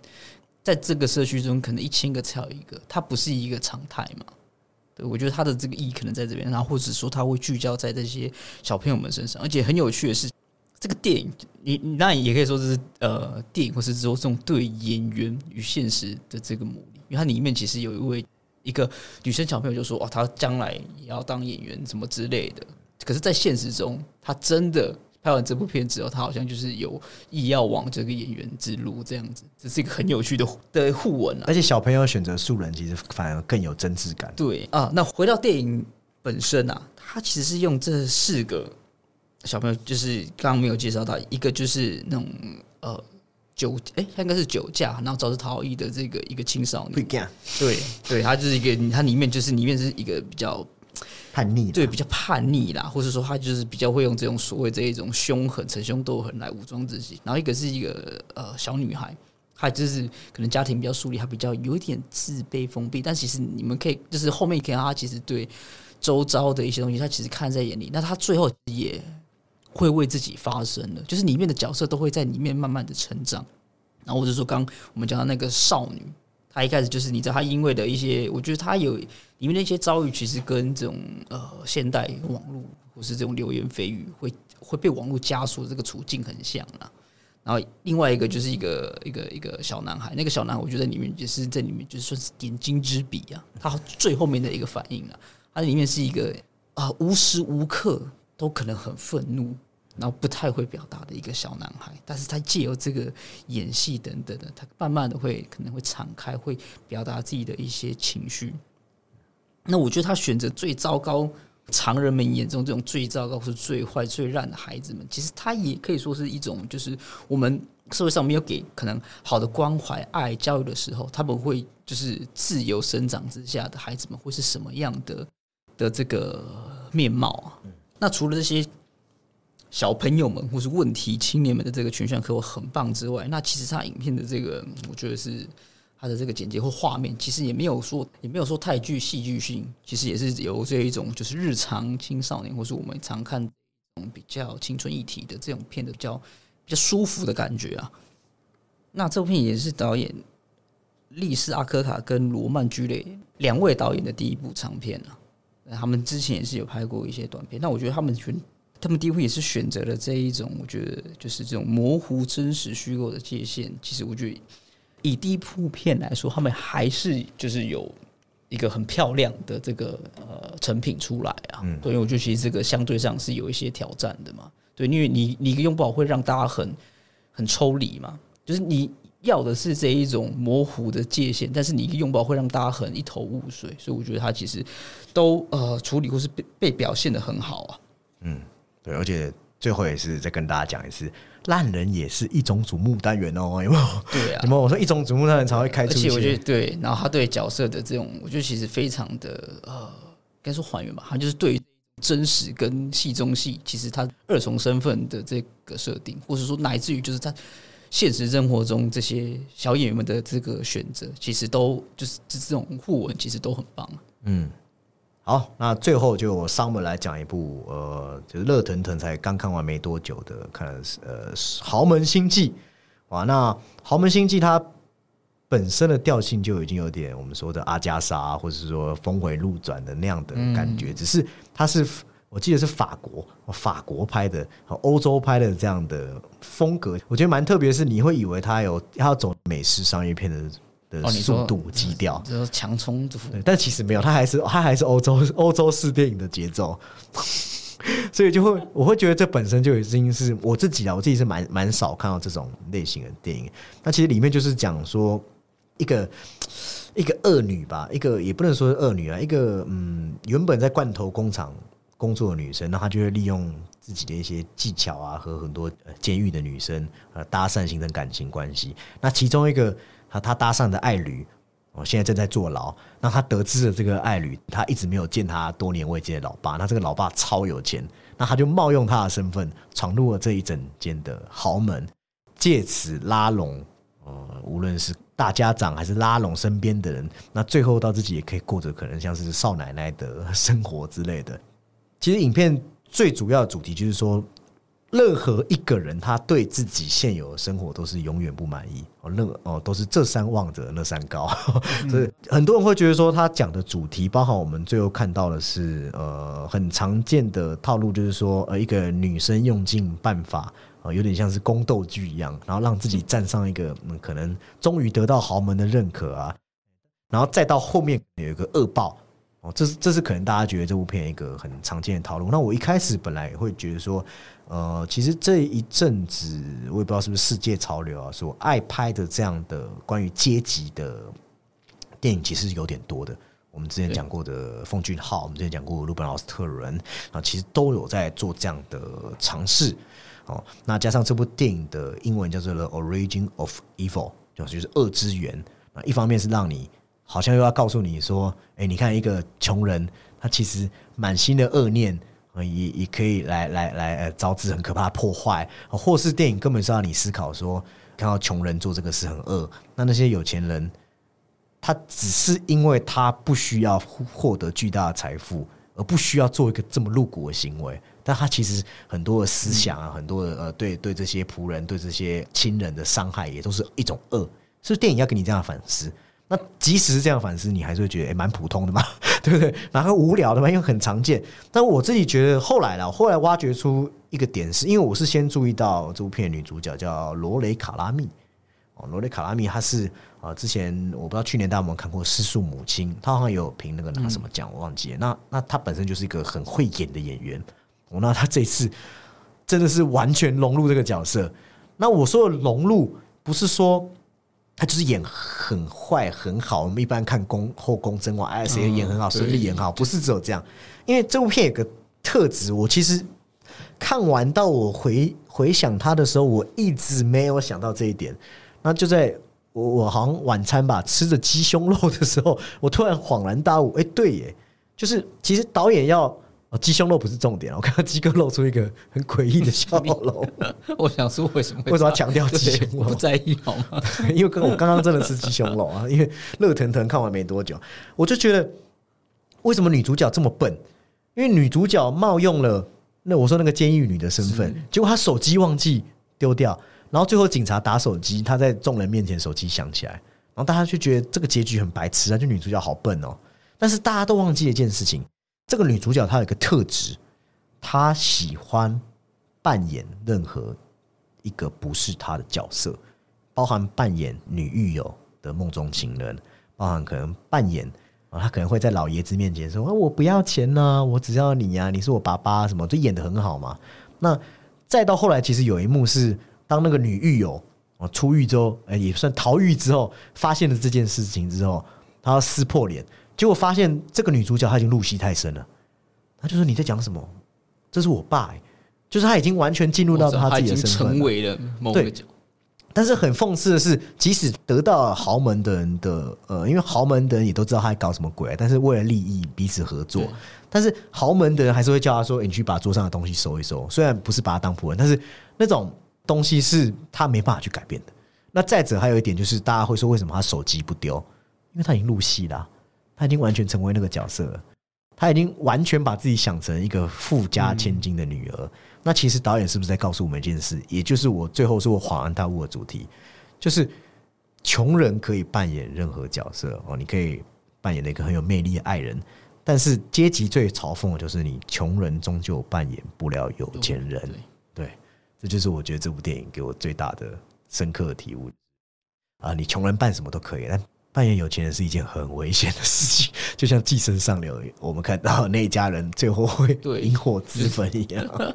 [SPEAKER 2] 在这个社区中，可能一千个才有一个，它不是一个常态嘛？对，我觉得他的这个意义可能在这边，然后或者说他会聚焦在这些小朋友们身上，而且很有趣的是，这个电影，你你那也可以说这是呃电影，或是说这种对演员与现实的这个模拟，因为它里面其实有一位一个女生小朋友就说哦，她将来也要当演员什么之类的，可是，在现实中，她真的拍完这部片之后，她好像就是有意要往这个演员之路这样子，这是一个很有趣的的互文啊。
[SPEAKER 1] 而且小朋友选择素人，其实反而更有真挚感。
[SPEAKER 2] 对啊，那回到电影本身啊，它其实是用这四个小朋友，就是刚刚没有介绍到，一个就是那种呃酒，哎、他应该是酒驾，然后肇事逃逸的这个一个青少年，对对，他就是一个，他里面就是里面是一个比较
[SPEAKER 1] 叛逆，
[SPEAKER 2] 对比较叛逆啦，或者说他就是比较会用这种所谓这一种凶狠、逞凶斗狠来武装自己。然后一个是一个呃小女孩，她就是可能家庭比较疏离，她比较有一点自卑封闭，但其实你们可以就是后面可以看到她其实对周遭的一些东西，她其实看在眼里。那她最后也会为自己发声的，就是里面的角色都会在里面慢慢的成长。然后或者说刚我们讲到那个少女，她一开始就是你知道她因为的一些，我觉得她有里面的一些遭遇，其实跟这种呃现代网络或是这种流言蜚语会会被网络加速这个处境很像啦。然后另外一个就是一个一个一个小男孩，那个小男孩我觉得里面也是在里面就算是点睛之笔啊，他最后面的一个反应啊，他里面是一个啊、无时无刻都可能很愤怒，然后不太会表达的一个小男孩，但是他借由这个演戏等等的，他慢慢的会可能会敞开，会表达自己的一些情绪。那我觉得他选择最糟糕，常人们眼中这种最糟糕是最坏、最烂的孩子们，其实他也可以说是一种，就是我们社会上没有给可能好的关怀、爱、教育的时候，他们会就是自由生长之下的孩子们会是什么样的的这个面貌啊？那除了这些小朋友们或是问题青年们的这个群像刻画很棒之外，那其实他影片的这个，我觉得是他的这个剪辑或画面，其实也没有说也没有说太具戏剧性，其实也是有这一种就是日常青少年或是我们常看种比较青春议题的这种片的比较比较舒服的感觉啊。那这部片也是导演利斯阿科卡跟罗曼居雷两位导演的第一部长片啊。那他们之前也是有拍过一些短片，那我觉得他们全他们第一部也是选择了这一种，我觉得就是这种模糊真实虚构的界限。其实我觉得以第一部片来说，他们还是就是有一个很漂亮的这个呃成品出来啊。
[SPEAKER 1] 嗯
[SPEAKER 2] 对，因为我觉得其实这个相对上是有一些挑战的嘛。对，因为你你一个拥抱会让大家很很抽离嘛，就是你要的是这一种模糊的界限，但是你一个拥抱会让大家很一头雾水，所以我觉得他其实都呃处理或是被被表现的很好啊。
[SPEAKER 1] 对，而且最后也是再跟大家讲一次，烂人也是一种瞩目单元哦，有没有？
[SPEAKER 2] 对啊 (laughs)
[SPEAKER 1] 有，没有？我说一种瞩目单元才会开出
[SPEAKER 2] 而且我觉得
[SPEAKER 1] 现，
[SPEAKER 2] 对，然后他对角色的这种，我觉得其实非常的呃，应该说还原吧，他就是对于真实跟戏中戏，其实他二重身份的这个设定，或者说乃至于就是他现实生活中这些小演员们的这个选择，其实都就是这这种互文，其实都很棒啊。
[SPEAKER 1] 嗯。好，那最后就我 Summer 来讲一部呃，就是热腾腾才刚看完没多久的，看呃《豪门星际》哇。那《豪门星际》它本身的调性就已经有点我们说的阿加莎，或者是说峰回路转的那样的感觉，只是它是我记得是法国法国拍的，欧洲拍的这样的风格，我觉得蛮特别。是你会以为它有它要走美式商业片的速度基调，
[SPEAKER 2] 就是强冲突，
[SPEAKER 1] 但其实没有，它还是它还是欧洲欧洲式电影的节奏，(laughs) 所以就会我会觉得这本身就已经是我自己啊，我自己是蛮蛮少看到这种类型的电影。那其实里面就是讲说一个一个恶女吧，一个也不能说是恶女啊，一个嗯原本在罐头工厂工作的女生，那她就会利用自己的一些技巧啊，和很多呃监狱的女生呃搭讪形成感情关系。那其中一个他他搭上的爱侣。哦，现在正在坐牢。那他得知了这个爱侣，他一直没有见他多年未见的老爸。那这个老爸超有钱，那他就冒用他的身份闯入了这一整间的豪门，借此拉拢呃，无论是大家长还是拉拢身边的人。那最后到自己也可以过着可能像是少奶奶的生活之类的。其实影片最主要的主题就是说。任何一个人，他对自己现有的生活都是永远不满意哦。任哦，都是这山望着那山高，(laughs) 所以很多人会觉得说，他讲的主题，包含我们最后看到的是，呃，很常见的套路，就是说，呃，一个女生用尽办法，呃，有点像是宫斗剧一样，然后让自己站上一个，嗯，可能终于得到豪门的认可啊，然后再到后面有一个恶报。哦，这是这是可能大家觉得这部片一个很常见的套路。那我一开始本来也会觉得说，呃，其实这一阵子我也不知道是不是世界潮流啊，说爱拍的这样的关于阶级的电影其实有点多的。我们之前讲过的奉俊昊，我们之前讲过鲁本奥斯特伦啊，其实都有在做这样的尝试。哦，那加上这部电影的英文叫做《The Origin of Evil》，就就是恶之源。那一方面是让你。好像又要告诉你说，哎，你看一个穷人，他其实满心的恶念，也也可以来来来，呃，招致很可怕的破坏。或是电影根本是让你思考说，看到穷人做这个事很恶，那那些有钱人，他只是因为他不需要获得巨大的财富，而不需要做一个这么露骨的行为，但他其实很多的思想啊，很多的呃，对对这些仆人、对这些亲人的伤害，也都是一种恶。所以电影要给你这样反思。那即使是这样反思，你还是会觉得诶蛮普通的嘛，(laughs) 对不对？然后无聊的嘛，因为很常见。但我自己觉得后来了，后来挖掘出一个点，是因为我是先注意到这部片女主角叫罗雷卡拉密哦，罗雷卡拉密她是啊，之前我不知道去年大家有没有看过《失速母亲》，她好像有评那个拿什么奖，我忘记了。那那她本身就是一个很会演的演员，哦，那她这次真的是完全融入这个角色。那我说的融入，不是说。他就是演很坏很好，我们一般看宫后宫甄嬛，哎，谁演很好，孙俪演好，不是只有这样。因为这部片有个特质，我其实看完到我回回想他的时候，我一直没有想到这一点。那就在我我好像晚餐吧，吃着鸡胸肉的时候，我突然恍然大悟，哎，对耶，就是其实导演要。鸡胸肉不是重点我看到鸡哥露出一个很诡异的笑容。(laughs)
[SPEAKER 2] 我想说，为什么
[SPEAKER 1] 为什么要强调鸡胸肉？
[SPEAKER 2] 不在意好吗？(laughs)
[SPEAKER 1] 因为跟我刚刚真的是鸡胸肉啊！因为热腾腾看完没多久，我就觉得为什么女主角这么笨？因为女主角冒用了那我说那个监狱女的身份，结果她手机忘记丢掉，然后最后警察打手机，她在众人面前手机响起来，然后大家就觉得这个结局很白痴啊！就女主角好笨哦。但是大家都忘记了一件事情。这个女主角她有一个特质，她喜欢扮演任何一个不是她的角色，包含扮演女狱友的梦中情人，包含可能扮演啊，她可能会在老爷子面前说：“我不要钱呢，我只要你呀，你是我爸爸什么，就演的很好嘛。”那再到后来，其实有一幕是当那个女狱友啊出狱之后，哎，也算逃狱之后，发现了这件事情之后，她要撕破脸。结果发现这个女主角她已经入戏太深了，她就说你在讲什么？这是我爸，就是他已经完全进入到他自己的身
[SPEAKER 2] 份，成为了某个角。
[SPEAKER 1] 但是很讽刺的是，即使得到豪门的人的呃，因为豪门的人也都知道他在搞什么鬼，但是为了利益彼此合作，但是豪门的人还是会叫他说：“你去把桌上的东西收一收。”虽然不是把他当仆人，但是那种东西是他没办法去改变的。那再者还有一点就是，大家会说为什么他手机不丢？因为他已经入戏了。他已经完全成为那个角色了，他已经完全把自己想成一个富家千金的女儿。那其实导演是不是在告诉我们一件事？也就是我最后说我恍然大悟的主题，就是穷人可以扮演任何角色哦，你可以扮演那个很有魅力的爱人，但是阶级最嘲讽的就是你穷人终究扮演不了有钱人。对，这就是我觉得这部电影给我最大的深刻的体悟啊！你穷人扮什么都可以，但扮演有钱人是一件很危险的事情，就像寄生上流，我们看到那一家人最后会引火自焚一样。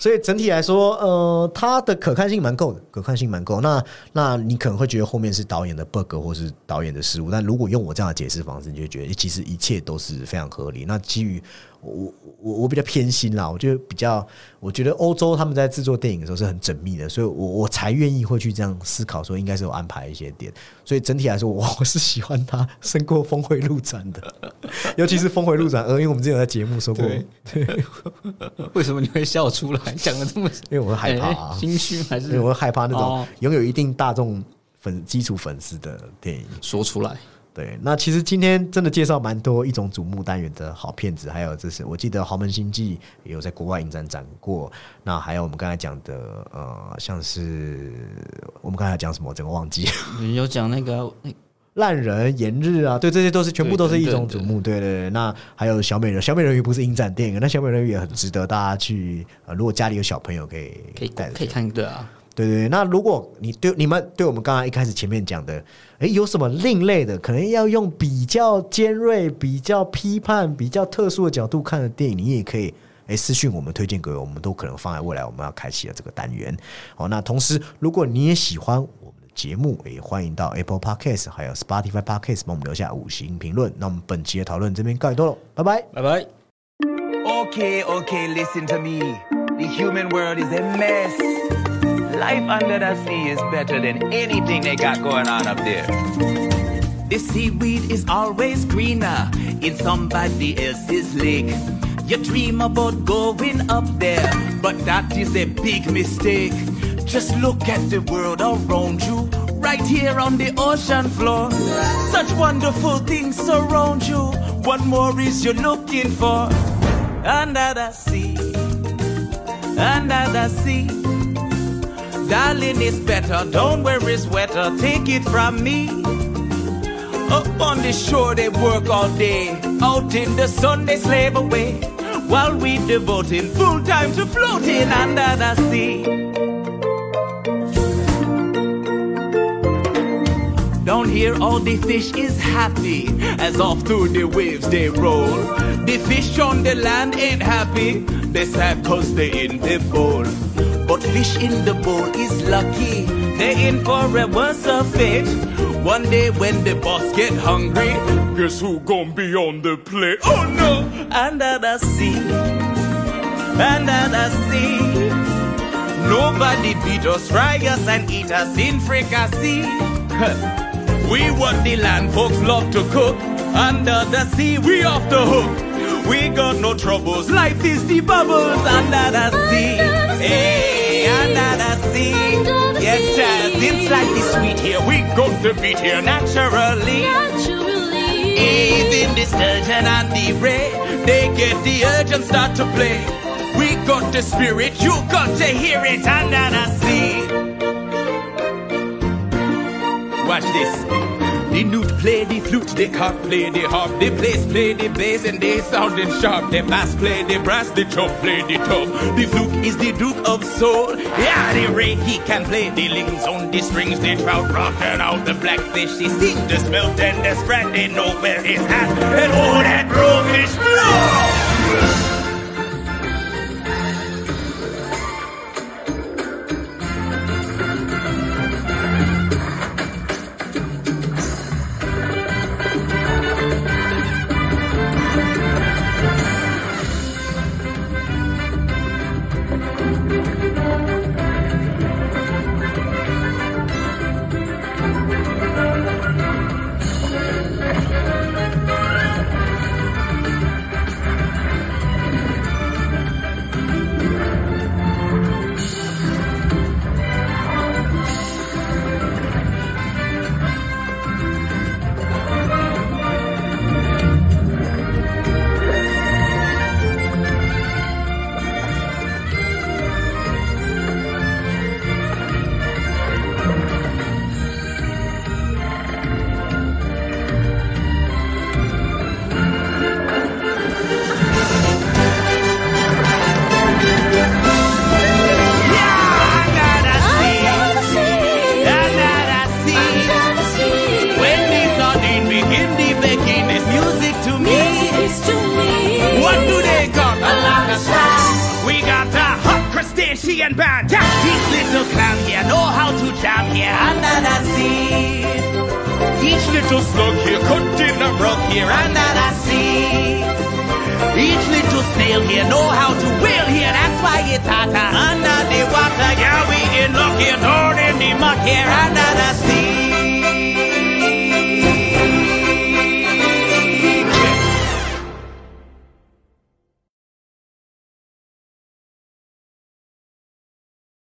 [SPEAKER 1] 所以整体来说，呃，它的可看性蛮够的，可看性蛮够。那那你可能会觉得后面是导演的 bug 或是导演的失误，但如果用我这样的解释方式，你就觉得其实一切都是非常合理。那基于我我我比较偏心啦，我就比较，我觉得欧洲他们在制作电影的时候是很缜密的，所以我我才愿意会去这样思考，说应该是有安排一些点。所以整体来说，我我是喜欢他胜过峰回路转的，(laughs) 尤其是峰回路转二，因为我们之前有在节目说过，
[SPEAKER 2] 对 (laughs) 为什么你会笑出来？讲的这么，
[SPEAKER 1] 因为我会害怕
[SPEAKER 2] 心虚还
[SPEAKER 1] 因为
[SPEAKER 2] 是
[SPEAKER 1] 我会害怕那种
[SPEAKER 2] 哦
[SPEAKER 1] 拥有一定大众粉基础粉丝的电影。
[SPEAKER 2] 说出来？
[SPEAKER 1] 对，那其实今天真的介绍蛮多一种瞩目单元的好片子，还有这是我记得《豪门星际》也有在国外影展展过。那还有我们刚才讲的，呃，像是我们刚才讲什么，我整个忘记。(laughs)
[SPEAKER 2] 你有讲那个那
[SPEAKER 1] 烂人、炎日啊，对，这些都是全部都是一种瞩目。对对对，那还有小美人，小美人鱼不是影展电影，那小美人鱼也很值得大家去。呃，如果家里有小朋友，可以
[SPEAKER 2] 可以
[SPEAKER 1] 带
[SPEAKER 2] 可以看对啊，
[SPEAKER 1] 对对对，那如果你对你们对我们刚刚一开始前面讲的，诶，有什么另类的，可能要用比较尖锐、比较批判、比较特殊的角度看的电影，你也可以诶私讯我们推荐给我，我们都可能放在未来我们要开启的这个单元。好，那同时如果你也喜欢我们的节目，也欢迎到 Apple Podcast 还有 Spotify Podcast 帮我们留下五星评论。那我们本期的讨论这边告一段落，拜拜。
[SPEAKER 2] 拜拜。
[SPEAKER 3] Okay, okay, listen to me. The human world is a mess. Life under the sea is better than anything they got going on up there. This seaweed is always greener in somebody else's lake. You dream about going up there, but that is a big mistake. Just look at the world around you, right here on the ocean floor. Such wonderful things surround you. What more is you looking for? Under the sea, under the sea. Darling, it's better. Don't worry, it's wetter. Take it from me. Up on the shore, they work all day. Out in the sun, they slave away. While we devoting full time to floating under the sea. Down here, all the fish is happy as off through the waves they roll. The fish on the land ain't happy, they sad cause they in the bowl. But fish in the bowl is lucky, they in for a worse of fate. One day when the boss get hungry, guess who gon' be on the plate? Oh no! Under the sea, under the sea. Nobody beat us, fry us and eat us in fricassee. We what the land folks love to cook. Under the sea, we off the hook. We got no troubles. Life is the bubbles under the sea. Hey, under the sea. Yes, child, it's slightly sweet here. We got the beat here naturally. Even the sturgeon and the ray, they get the urge and start to play. We got the spirit, you got to hear it under the sea. Watch this. The newt play the flute, the cock play the harp, the bass play the bass, and they sounding sharp. The bass play the brass, the chop play the top. The flute is the duke of soul. Yeah, the ray he can play the lings on the strings. The trout rocking out the blackfish. They sing the smelt and the spread. They know where it's at, and all that blowfish blow.